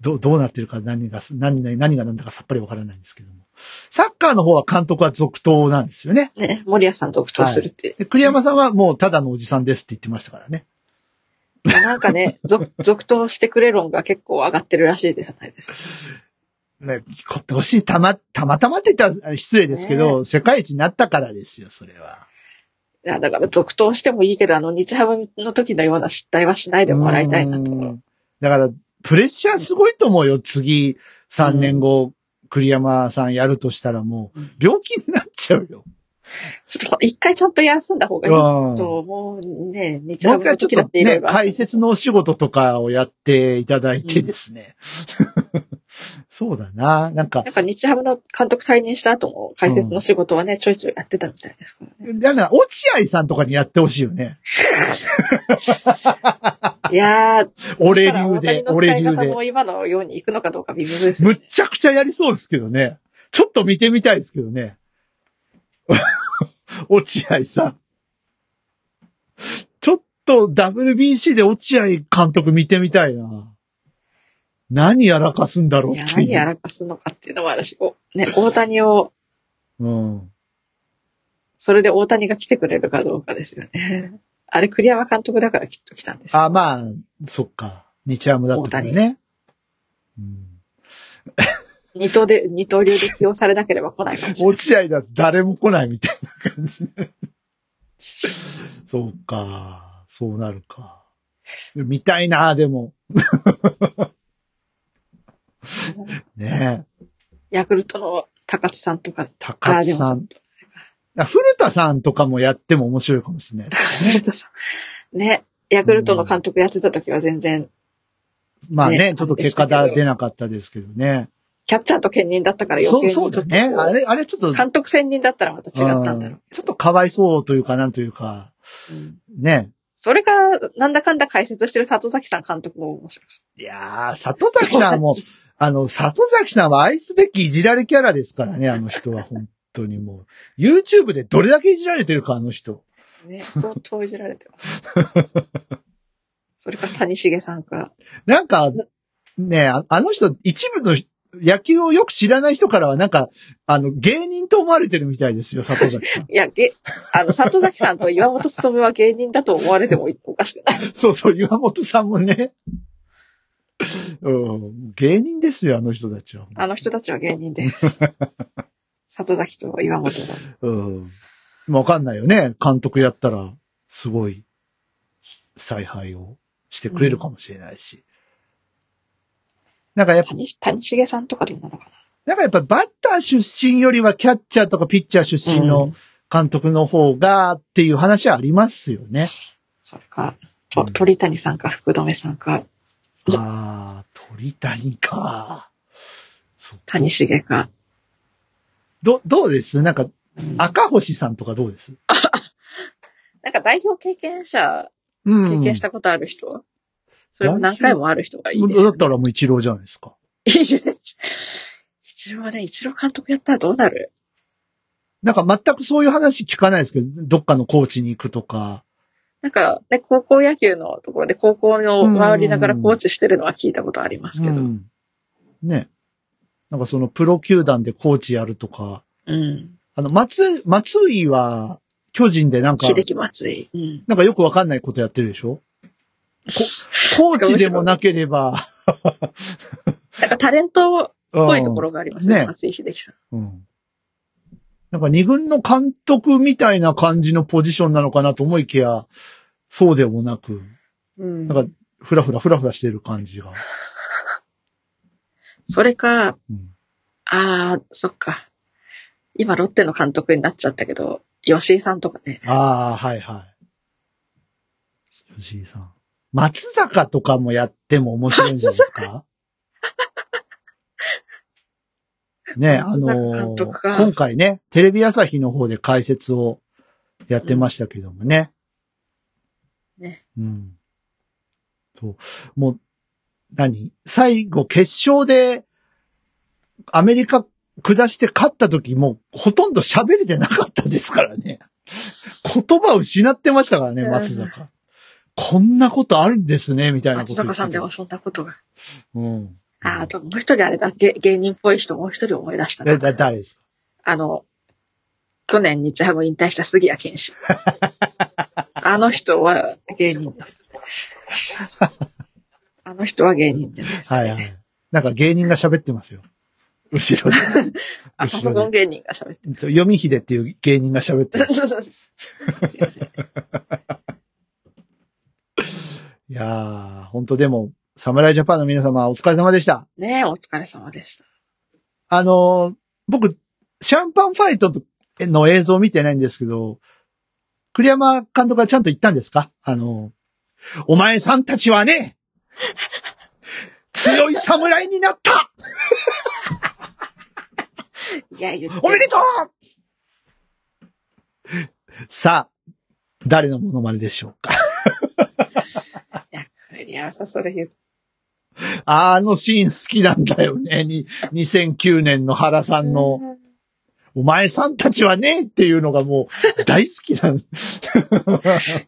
どう、どうなってるか何が、何が、何が何だかさっぱりわからないんですけども。サッカーの方は監督は続投なんですよね。ね、森保さん続投するって。で栗山さんはもうただのおじさんですって言ってましたからね。なんかね、続、続投してくれ論が結構上がってるらしいじゃないですか。ね、今年たま、たまたまって言ったら失礼ですけど、世界一になったからですよ、それは。いや、だから続投してもいいけど、あの、日ハムの時のような失態はしないでもらいたいなと。うんだから、プレッシャーすごいと思うよ、次、3年後、栗山さんやるとしたらもううん、病気になっちゃうよ。ちょっと一回ちゃんと休んだ方がいいうんと、もうね、日ハムのもう一回ちょっとね、時だっていろいろ。解説のお仕事とかをやっていただいてですね。そうだな。なんかな、んか日ハムの監督退任した後も解説の仕事はね、ちょいちょいやってたみたいですからね。なんか、落合さんとかにやってほしいよね。いやー、俺流で、俺流で。今のように行くのかどうか微妙です。むっちゃくちゃやりそうですけどね。ちょっと見てみたいですけどね。落合さん。ちょっと WBC で落合監督見てみたいな。何やらかすんだろうっていう。何やらかすのかっていうのもあるし、お、ね、大谷を、うん。それで大谷が来てくれるかどうかですよね。あれ、栗山監督だからきっと来たんですよ。あ、まあ、そっか。日ハムだったからね。うん、二刀で、二刀流で起用されなければ来ないかもしれない。落合だ、誰も来ないみたいな感じ。そうか。そうなるか。見たいな、でも。ねえ。ヤクルトの高津さんとか、高津さん。あ古田さんとかもやっても面白いかもしれないね。ヤクルトさん。ね、ヤクルトの監督やってた時は全然、まあね、ねちょっと結果だ出なかったですけどね。キャッチャーと兼任だったから余そう、計にそうだね。あれ、あれちょっと、監督専任だったらまた違ったんだろうんちょっとかわいそうというか、なんというか、う。うんね。それが、なんだかんだ解説してる里崎さん監督も面白い。いやー、里崎さんも、あの、里崎さんは愛すべきいじられキャラですからね、あの人は本当にもう。YouTube でどれだけいじられてるか、あの人。ね、相当いじられてます。それか谷繁さんか。なんか、ねああの人、一部の野球をよく知らない人からはなんか、あの、芸人と思われてるみたいですよ、里崎さん。いや、げ、あの、里崎さんと岩本勤は芸人だと思われてもおかしくない。そうそう、岩本さんもね。うん、芸人ですよ、あの人たちは。あの人たちは芸人です。里崎と岩本だ。うん。まあわかんないよね。監督やったら、すごい、采配をしてくれるかもしれないし。なんかやっぱ、谷、谷繁さんとかどうなのかなんかやっぱバッター出身よりはキャッチャーとかピッチャー出身な。うのん監督の方がっていう話はありますよね。それか、と鳥谷さんか福留さんか、うんああ、鳥谷か谷繁か。ど、どうです？なんか、うん赤星さんとかどうです？なんか代表経験者、うん。経験したことある人、それも何回もある人がいいです、ね。だったらもう一郎じゃないですか。一郎はね、一郎監督やったらどうなる？なんか全くそういう話聞かないですけど、どっかのコーチに行くとか。なんか、ね、高校野球のところで高校の回りながらコーチしてるのは聞いたことありますけど。うん。うん。ね。なんかそのプロ球団でコーチやるとか。あの、松、松井は巨人でなんか、秀樹松井。うん。なんかよくわかんないことやってるでしょ？コーチでもなければ、なんかタレントっうんぽいところがありますね。ね松井秀喜さん。うん。なんか二軍の監督みたいな感じのポジションなのかなと思いきや、そうでもなく、うん。なんか、ふらふらふらふらしてる感じが。それか、うん。ああ、そっか。今ロッテの監督になっちゃったけど、吉井さんとかね。ああ、はいはい。吉井さん。松坂とかもやっても面白いんじゃないですか？ね、あの今回ね、テレビ朝日の方で解説をやってましたけどもね。ね。うん。と、もう、何？最後決勝でアメリカ下して勝った時もうほとんど喋れてなかったですからね。言葉を失ってましたからね、うん松坂。こんなことあるんですね、みたいなこと松坂さんでもそんなことが。うん。あ、あともう一人あれだ、芸芸人っぽい人もう一人思い出したなえ、だ、誰ですか？あの、去年日ハム引退した杉谷健志。あの人は芸人です。あの人は芸人じゃないですか、ね。はいはい。なんか芸人が喋ってますよ。後ろで。あ、パソコン芸人が喋ってる。読み秀っていう芸人が喋ってる。いやー、本当でも、侍ジャパンの皆様お疲れ様でした。ねえ、お疲れ様でした。あのー僕、シャンパンファイトの映像見てないんですけど、栗山監督はちゃんと言ったんですか？あのーお前さんたちはね、強い侍になった。いや、言っておめでとう。さあ、誰のモノマネでしょうか。いや、栗山さん、それ言う。あのシーン好きなんだよね。に2009年の原さんの、お前さんたちはねっていうのがもう大好きなん、い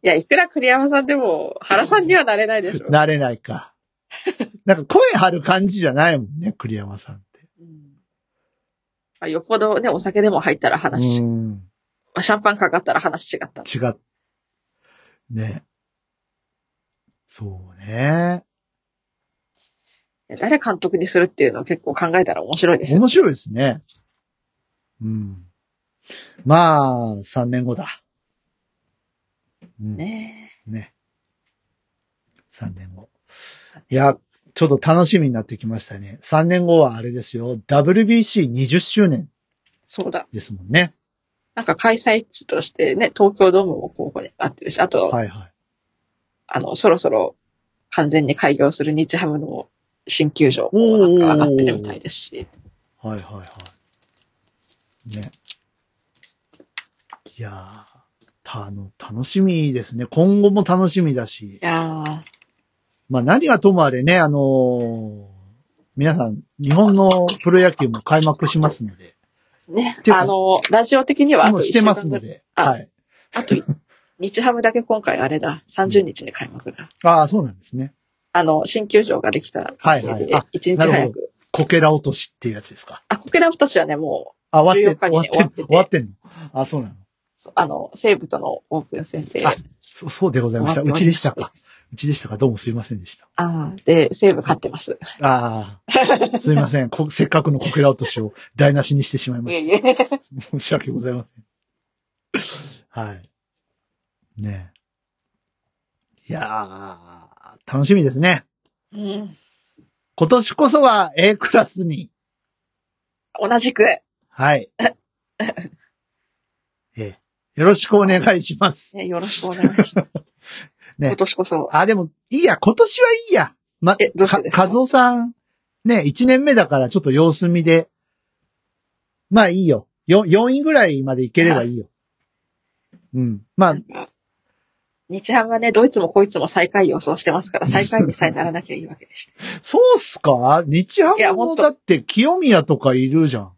や、いくら栗山さんでも、原さんにはなれないでしょ。なれないか。なんか声張る感じじゃないもんね、栗山さんって。うんまあ、よっぽどね、お酒でも入ったら話、うん。まあシャンパンかかったら話違った。違う。ね。そうね。誰監督にするっていうのを結構考えたら面白いですよ。面白いですね。うん。まあ、3年後だ。うん、ね。ね3年後。いや、ちょっと楽しみになってきましたね。3年後はあれですよ。WBC20 周年そうだ。ですもんね。なんか開催地としてね、東京ドームも候補にあってるし、あと、はいはい。あの、そろそろ完全に開業する日ハムの新球場おもーなんか上がってるみたいですし。はいはいはい。ね。いやー、た、あの、楽しみですね。今後も楽しみだしい。やまあ何はともあれね、あのー皆さん、日本のプロ野球も開幕しますので、ー、ねあの、ラジオ的にはもうしてますの。で、あはい。あと、日ハムだけ今回あれだ、30日に開幕だ。ああ、そうなんですね。あの、新球場ができたはいはいあ、一日早く。こけら落としっていうやつですか。あ、こけら落としはね、もあ、終わって、14日に終わって、終終わってんの？あ、そうなの。あの、西武とのオープン戦で、あそう、そうでございました。うちでしたか。うちでしたか。どうもすいませんでした。ああ、で、西武勝ってます。ああ、すいません。こせっかくのこけら落としを台無しにしてしまいましいえいえ。た。申し訳ございません。はい。ねえ。いやー、楽しみですね。うん。今年こそは A クラスに。同じく、はい。ええ、よろしくお願いします。ね、よろしくお願いします。ね今年こそ、あ、でも、いいや、今年はいいや。ま、えどうしてですか？か、和夫さん、ね、1年目だからちょっと様子見で。まあいいよ。よ、4位ぐらいまでいければいいよ。うん。まあ日ハムはね、どいつもこいつも最下位予想してますから、最下位にさえならなきゃいいわけでして。そうっすか？日ハムもだって清宮とかいるじゃん。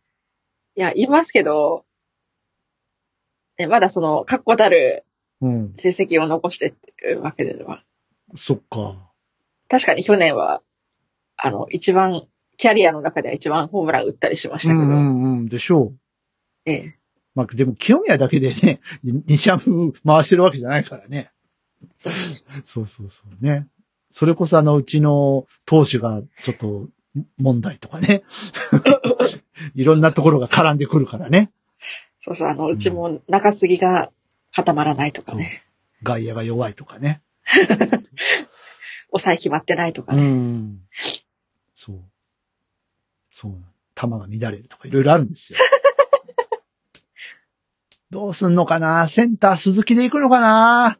いや、言いますけど、ね、まだその、確固たるうん。成績を残してっていうわけでは。そっか。確かに去年は、あの、一番、キャリアの中では一番ホームラン打ったりしましうたけど、んうんうん。でしょう。ええ。まあ、でも清宮だけでね、西ハム回してるわけじゃないからね。そうそうそうそうそうそうね。それこそあの、うちの投手がちょっと問題とかね。いろんなところが絡んでくるからね。そうそう、あの、うちも中継ぎが固まらないとかね、外野が弱いとかね。抑え決まってないとかうね。ん。そう。そう。球が乱れるとかいろいろあるんですよ。どうすんのかな？センター鈴木で行くのかな？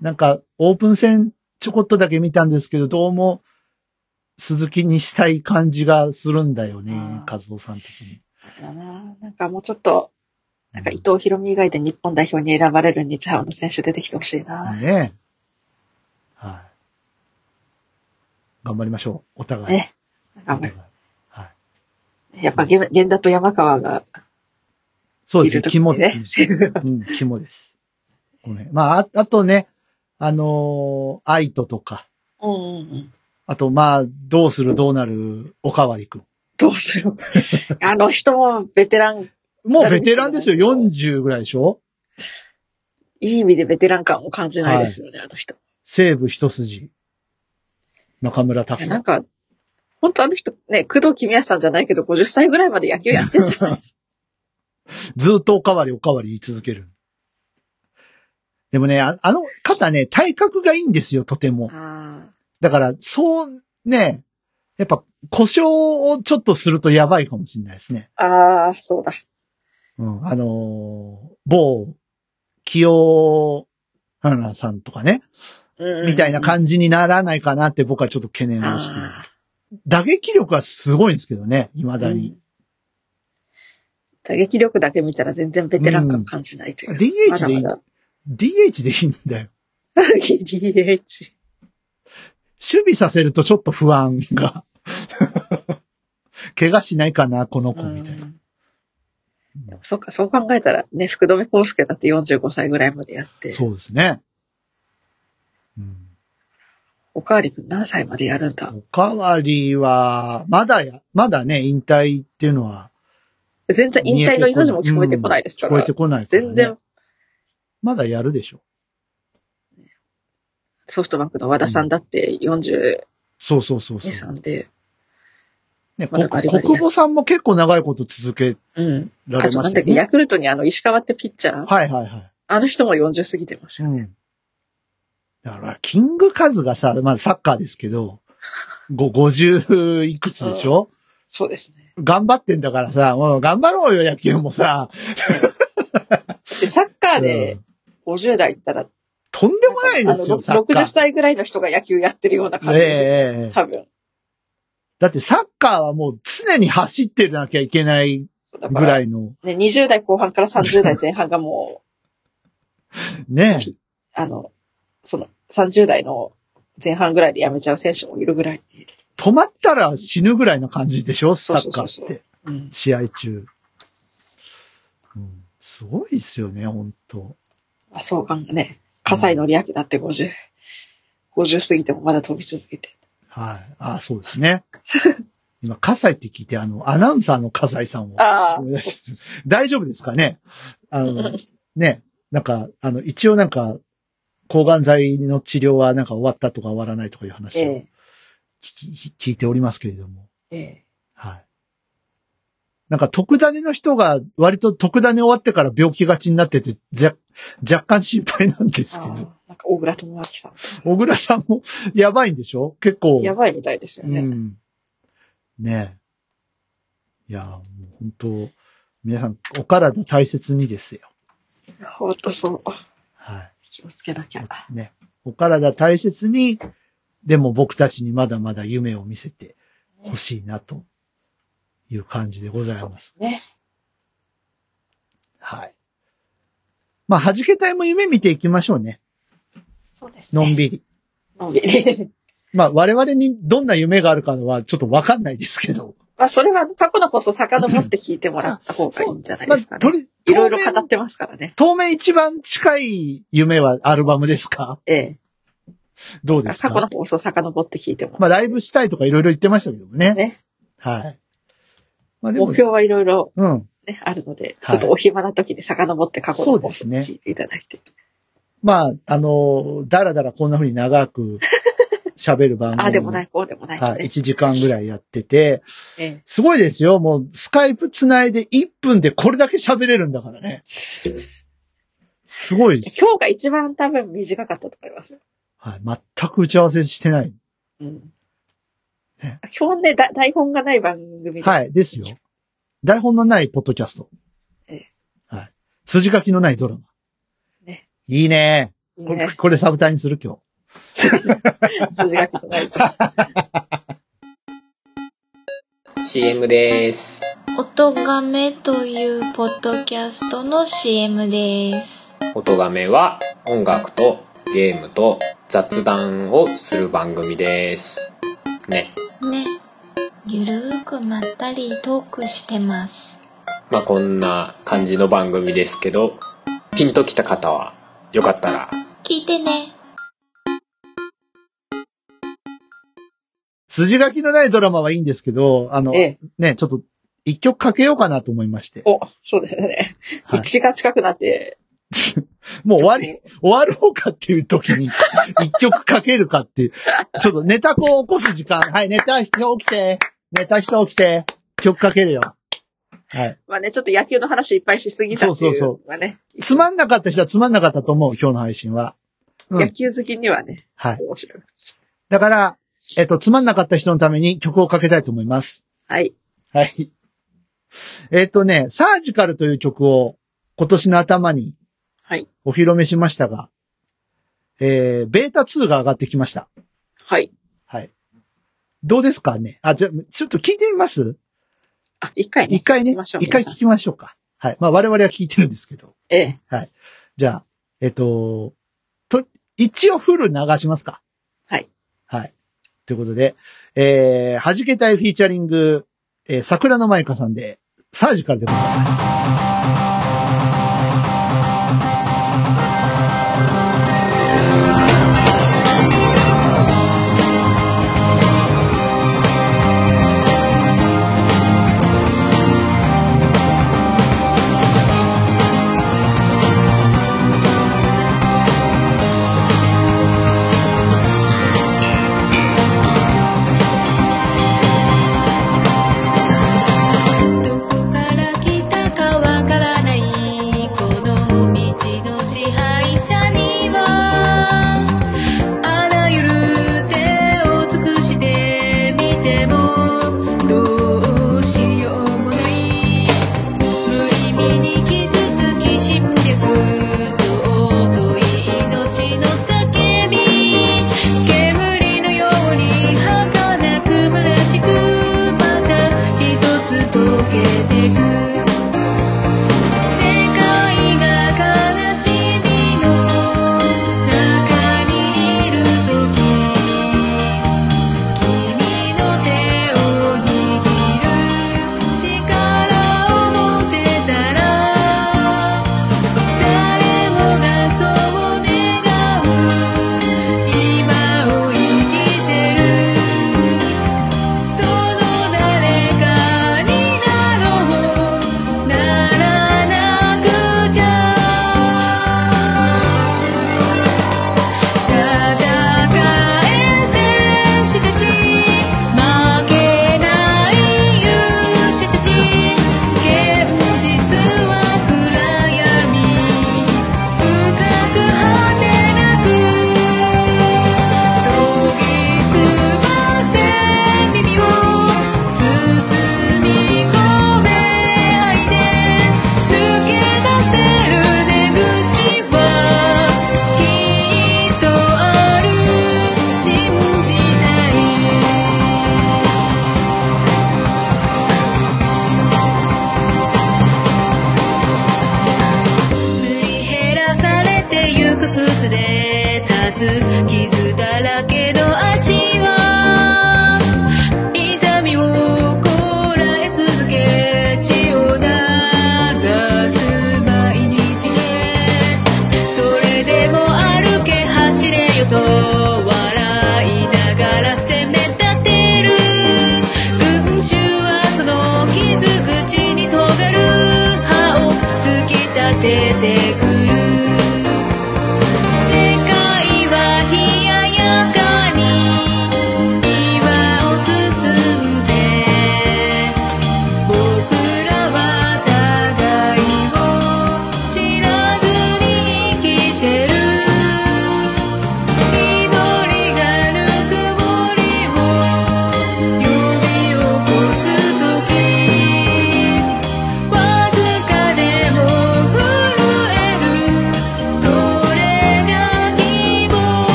なんか、オープン戦ちょこっとだけ見たんですけど、どうも、鈴木にしたい感じがするんだよね和夫さん的に。だななんかもうちょっと、なんか伊藤博美以外で日本代表に選ばれる日ハムの選手出てきてほしいな。ねはい。頑張りましょう。お互い。ね。お互いなんかもはい。うやっぱ源源田と山川がそうですね。肝です。ね。うん、肝です。この辺まあ、ああとね、あのー愛ととか、うんうんうん。あと、まあ、どうするどうなるおかわりくん。どうする？あの人もベテラン、もうベテランですよ。40ぐらいでしょ？いい意味でベテラン感を感じないですよね、あの人。西武一筋。中村拓也。なんか、本当あの人ね、工藤公康さんじゃないけど、50歳ぐらいまで野球やってんじゃないずっとおかわりおかわり言い続ける。でもね、ああの方ね、体格がいいんですよ、とても。あだから、そう、ね、やっぱ、故障をちょっとするとやばいかもしれないですね。あ、ああ、そうだ。うん。あのー某、清原さんとかね、うんみたいな感じにならないかなって僕はちょっと懸念をしている。あ打撃力はすごいんですけどね、未ーだに。うん打撃力だけ見たら全然ベテラン感感じないという。DH でいいまだまだ DH でいいんだよ。DH。守備させるとちょっと不安が。怪我しないかな、この子、みたいな。うんでもそっか、そう考えたらね、福留孝介だって45歳ぐらいまでやって、そうですね。うん。おかわりくん何歳までやるんだ？おかわりは、まだや、まだね、引退っていうのは。全然引退の命も聞こえてこないですから。うん聞こえてこないから、ね。全然、まだやるでしょ。ソフトバンクの和田さんだって42、そうそうそうそう。3で、ね、まだバリバリ国母さんも結構長いこと続けうん。らあとなんだっけ、ね。ヤクルトにあの石川ってピッチャー、はいはいはい。あの人も40過ぎてますよ。うん。だから、キングカズがさ、まあサッカーですけど、ご50いくつでしょ、そうですね。頑張ってんだからさ、もう頑張ろうよ、野球もさ。で、サッカーで50代いったら、とんでもないですよ、サッカ60ー。歳ぐらいの人が野球やってるような感じええで、ええ多分。だってサッカーはもう常に走ってなきゃいけないぐららいの、ね、20代後半から30代前半がもね。う、あの、その30代の前半ぐらいで辞めちゃう選手もいるぐらい。止まったら死ぬぐらいの感じでしょサッカーそうそうそうって。うん。試合中。うん、すごいですよね、本当あそうかね。葛西紀明だって50、50過ぎてもまだ飛び続けて。はい。あそうですね。今、葛西って聞いて、あの、アナウンサーの葛西さんを。大丈夫ですかね？あの、ね、なんか、あの、一応なんか、抗がん剤の治療はなんか終わったとか終わらないとかいう話をええ、聞き聞いておりますけれども。ええ。はい。なんか、特ダネの人が割と特ダネ終わってから病気がちになってて、若干心配なんですけど。ああなんか小倉智明さん。小倉さんもやばいんでしょ？結構。やばいみたいですよね。うん。ねえ。いや、もう本当皆さん、お体大切にですよ。ほんとそう。は気をつけなきゃ。い。ね。お体大切に、でも僕たちにまだまだ夢を見せてほしいな、という感じでございま。ですすね。はい。まあ、弾け隊も夢見ていきましょうね。そうですね。のんびり。のんびり。まあ、我々にどんな夢があるかはちょっとわかんないですけど。まあ、それは過去の放送遡って聞いてもらった方がいいんじゃないまあ、ですかね。とり、いろいろ語ってますからね。当面一番近い夢はアルバムですか？ええ。どうですか？過去の放送遡って聞いてもまあ、ライブしたいとかいろいろ言ってましたけどもね。ね。はい。まあ、目、標はいろいろうん。ね、あるので、はいちょっとお暇な時に遡って過去の放送をそうですね聞いていただいて。まあ、あの、だらだらこんな風に長く 喋る番組。ああでもない、こうでもない、ね。はい。1時間ぐらいやってて、ええすごいですよ。もう、スカイプ繋いで1分でこれだけ喋れるんだからね。すごいです。今日が一番多分短かったと思いますよ。はい。全く打ち合わせしてない。うんね。基本ね、だ台本がない番組で。はい。ですよ。台本のないポッドキャスト。ええはい。筋書きのないドラマ。ね。いいね。これ、いいね。これサブタイにする今 筋書きとない。CM です。音がめというポッドキャストの CM です。音がめは音楽とゲームと雑談をする番組です。ね。ね。ゆるーくまったりトークしてます。まあこんな感じの番組ですけど、ピンときた方はよかったら聞いてね。筋書きのないドラマはいいんですけど、あの、ええ。ね、ちょっと一曲かけようかなと思いまして。お、そうですね。はい1時間近くなって、もう終わり、終わろうかっていう時に、一曲かけるかっていう。ちょっとネタこう起こす時間。はい、寝た人起きて。寝た人起きて。曲かけるよ。はい。まあね、ちょっと野球の話いっぱいしすぎたっていうそうそうのがね。つまんなかった人はつまんなかったと思う、今日の配信は。うん野球好きにはね、はい。面白い。だから、えっと、つまんなかった人のために曲をかけたいと思います。はい。はい。えっとね、サージカルという曲を今年の頭にはい。お披露目しましたが、えー、ベータ2が上がってきました。はい。はい。どうですかね？あ、じゃあ、ちょっと聞いてみます？あ、一回ね。一回ね？聞きましょ。う一回聞きましょうか。はい。まあ、我々は聞いてるんですけど。ええ。じゃあ、えっと、と、一応フル流しますか。はい。はい。ということで、えー、弾けたいフィーチャリング、えー、桜の舞香さんで、サージカルでございます。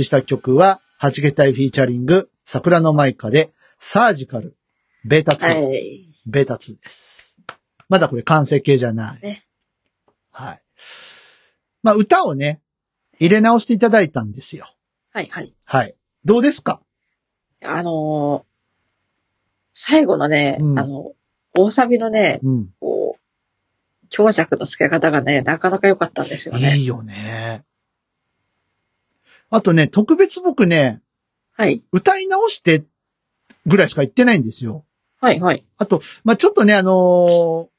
りした曲は、はじけたいフィーチャリング、桜のマイカで、サージカル、ベータ2、はい。ベータ2です。まだこれ完成形じゃない。ねはい。まあ、歌をね、入れ直していただいたんですよ。はい、はい。はい。どうですか？あのー最後のね、うんあの、大サビのね、うん。こう、強弱の付け方がね、なかなか良かったんですよね。いいよね。あとね、特別僕ね、はい。歌い直してぐらいしか言ってないんですよ。はい、はい。あと、まあ、ちょっとね、あのー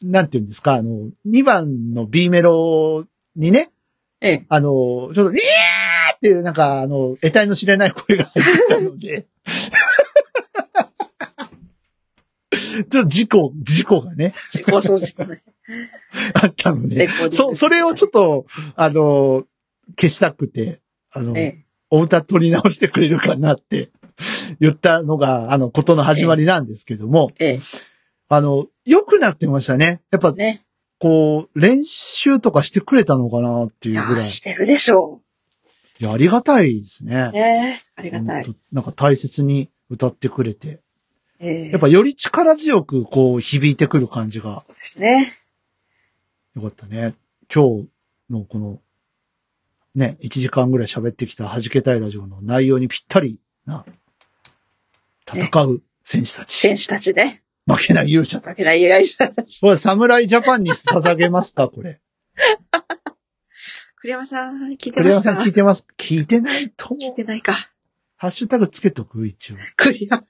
なんて言うんですか、あの、2番の B メロにね、ええ。あのーちょっと、にーっていう、なんか、あの、得体の知れない声が入ってたので、ちょっと事故、事故がね、自己掃除ね。あったので、そ、それをちょっと、あのー消したくて、あの、ええ。お歌取り直してくれるかなって言ったのが、あの、ことの始まりなんですけども、ええ。あの、良くなってましたね。やっぱ、ね。こう、練習とかしてくれたのかなっていうぐらいー、。してるでしょいや、ありがたいですねう。。ねありがたい。なんか大切に歌ってくれて。ええ。やっぱより力強くこう響いてくる感じがそうですね。よかったね。今日のこの、ね、1時間ぐらい喋ってきた弾けたいラジオの内容にぴったりな、戦う選手たち。選手たちね。負けない勇者たち。負けない勇者たち。これ、侍ジャパンに捧げますか？これ。栗山さん、聞いてますか？栗山さん聞いてます？聞いてないと思聞いうて。ないか。ハッシュタグつけとく？一応。栗山、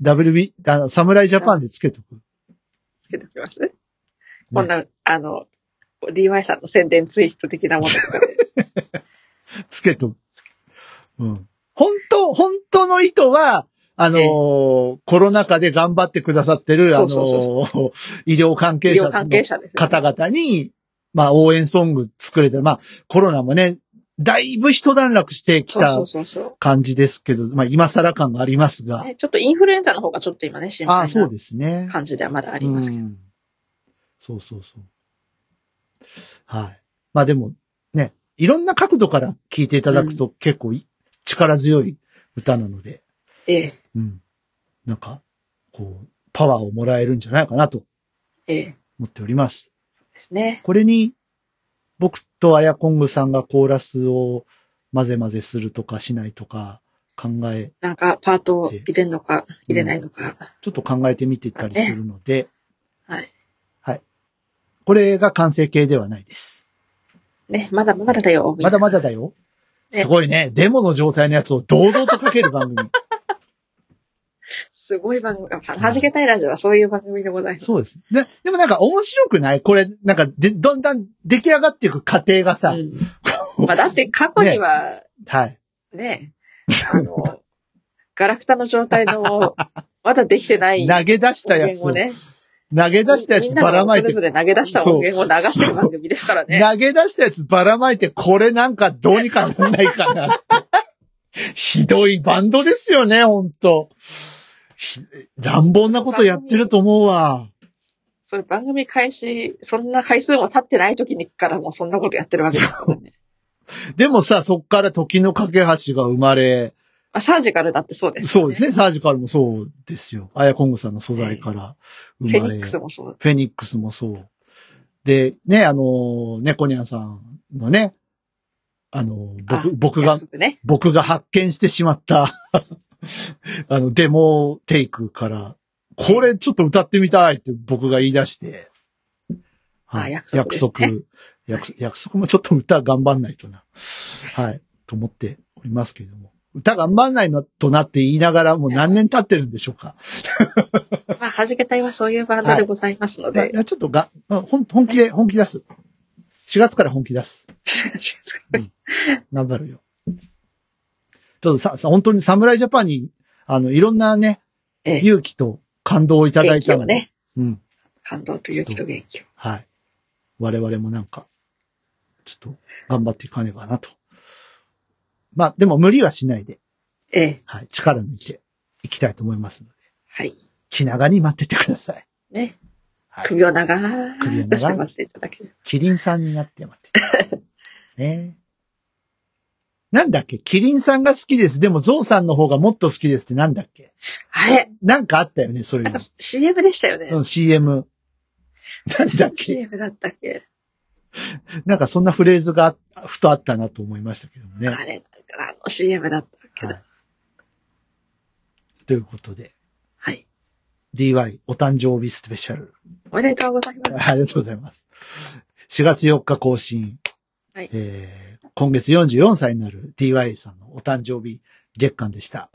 WB、あの、侍ジャパンでつけとく？つけておきます、こんな、あの、DY さんの宣伝ツイート的なものとかで。つけとく。うん。本当、本当の意図は、あのーコロナ禍で頑張ってくださってる、あのー医療関係者の。方々に、まあ、応援ソング作れて、まあ、コロナもね、だいぶ一段落してきたそうそうそうそ感じですけど、まあ、今更感がありますう、が。ね。ちょっとインフルエンザの方がちょっと今ね、心配なそうですね。感じではまだありますけど。うんそうそうそう。はい。まあでも、ね、いろんな角度から聞いていただくと結構い力強い歌なので、ええ、うん。なんか、こう、パワーをもらえるんじゃないかなとええ、思っております。ですね。これに、僕とアヤコングさんがコーラスを混ぜ混ぜするとかしないとか考え、なんかパートを入れるのか、入れないのか。ちょっと考えてみていったりするので、はい。これが完成形ではないです。ね、まだまだだよ。まだまだだよ。ねすごいね。デモの状態のやつを堂々とかける番組。すごい番組。はじけたいラジオはそういう番組でございます。そうです。で、でもなんか面白くない？これ、なんかで、だんだん出来上がっていく過程がさ、うん。まあだって過去には、はい。ね、あの、ガラクタの状態の、まだできてない投げ出したやつね、投げ出したやつばらまいてがそれぞ、れ投げ出した音源を流してる番組ですからね。投げ出したやつばらまいて、これなんかどうにかなんないかな。ひどいバンドですよね、ほんと。ひ乱暴なことやってると思うわ。それ番組開始、そんな回数も経ってない時にからもうそんなことやってるわけですからね。でもさ、そっから時の架け橋が生まれ、まあ、サージカルだってそうです、そうですね、サージカルもそうですよ。アヤコングさんの素材からフ生まれ。ェニックスもそう。フェニックスもそう。で、ね、あの、猫ニャンさんのね、あの、僕、あ僕がね。僕僕が発見してしまった、あの、デモテイクから、これちょっと歌ってみたいって僕が言い出して、あ約束ね約束約約束もちょっと歌頑張んないとな。はい。と思っておりますけれども。歌頑張んないのとなって言いながらもう何年経ってるんでしょうか。まあ、はじけたいはそういうバンドでございますので。いやちょっとが、まあ本本気で、本気出す。4月から本気出す。頑張るよ。ちょっとさ、さ本当に侍ジャパンに、あの、いろんなね、ええ、勇気と感動をいただ元いたので、ね。うん。感動と勇気と元気を。はい。我々もなんか、ちょっと頑張っていかねばなと。まあ、でも無理はしないで、ええ、はい。力抜いていきたいと思いますので、はい。気長に待っててください。ね。はい。首を長ー首を長くくして待っていただける。キリンさんになって待ってて。ねなんだっけ？キリンさんが好きです。でもゾウさんの方がもっと好きですってなんだっけ？あれなんかあったよね、それがなんか。CM でしたよね。うん、CM。なんだっけ？CM だったっけ？なんかそんなフレーズがあふとあったなと思いましたけどもね。あれ、あの CM だったけど。はいということで、はい。DY お誕生日スペシャル。おめでとうございます。ありがとうございます。4月4日更新。はいえー今月44歳になる DY さんのお誕生日月間でした。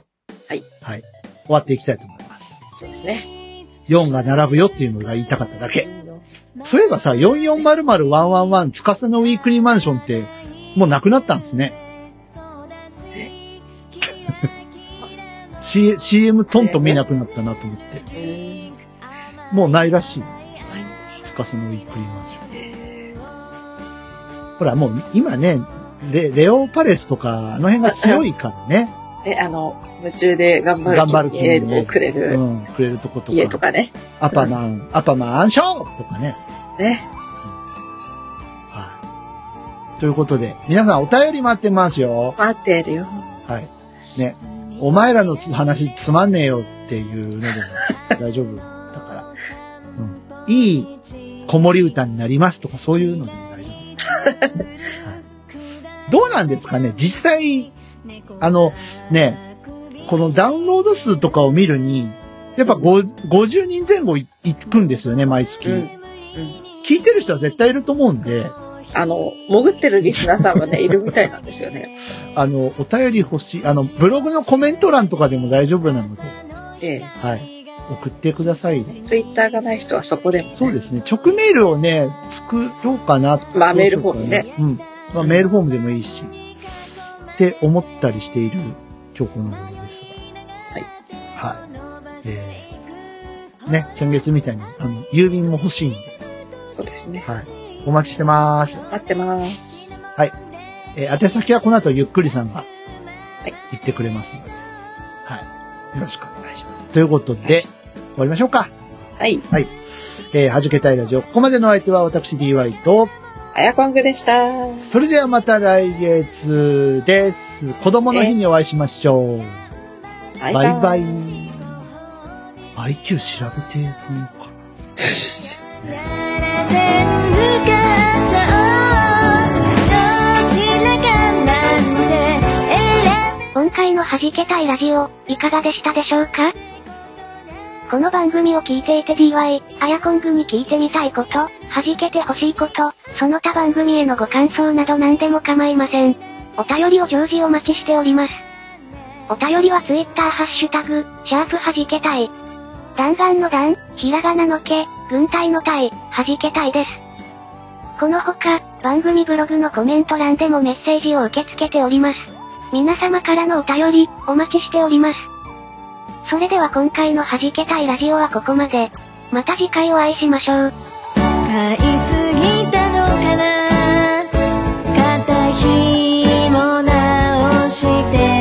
はい。はい。終わっていきたいと思います。そうですね。4が並ぶよっていうのが言いたかっただけ。そういえばさ、4400111つかさのウィークリーマンションってもうなくなったんですね。C- CM トンと見なくなったなと思って。うーん。もうないらしい。はいつかさのウィークリーマンション。ほら、もう今ね、レレオパレスとか、あの辺が強いからね。で、あの、夢中で頑張る頑張る気にねくれうるん、くれるとことか。家とかね。アパマン、アパマンショーとかね。ね。はい。ということで、皆さんお便り待ってますよ。待ってるよ。はい。ね。お前らのつ話つまんねえよっていうのでも大丈夫だから。うん。いい子守歌になりますとかそういうのでも大丈夫。はい、どうなんですかね？実際、あの、ね、このダウンロード数とかを見るに、やっぱご50人前後いいくんですよね、毎月。うん。うん。聞いてる人は絶対いると思うんで、あの、潜ってるリスナーさんはね、いるみたいなんですよね。あの、お便り欲しい、あの、ブログのコメント欄とかでも大丈夫なので、えはい。送ってください。え。ツイッターがない人はそこでも、ね。そうですね。直メールをね、作ろうかな。まあメールフォームね。うん。まあメールフォームでもいいし。って思ったりしている今日この頃ですが。はい。はい。えー、ね、先月みたいに、あの、郵便も欲しいんで、そうですね。はい。お待ちしてます。待ってます。えー宛先はこの後ゆっくりさんがはい言ってくれますので、はい。よろしくお願いします。ということで、終わりましょうか。はい。えー、はじけたいラジオ。ここまでの相手は私 DY と、あやこんぐでした。それではまた来月です。子供の日にお会いしましょう。ババイバイ。IQ 調べてみようかの弾けたいラジオ、いかがでしたでしょうか？この番組を聞いていて DY、あやこんぐに聞いてみたいこと、弾けてほしいこと、その他番組へのご感想など何でも構いません。お便りを常時お待ちしております。お便りは Twitter ハッシュタグ、シャープ弾けたい。弾丸の弾、ひらがなのけ、軍隊の隊、弾けたいです。このほか、番組ブログのコメント欄でもメッセージを受け付けております。皆様からのお便り、お待ちしております。それでは今回の弾けたいラジオはここまで。また次回お会いしましょう。買いすぎたのかな肩紐直して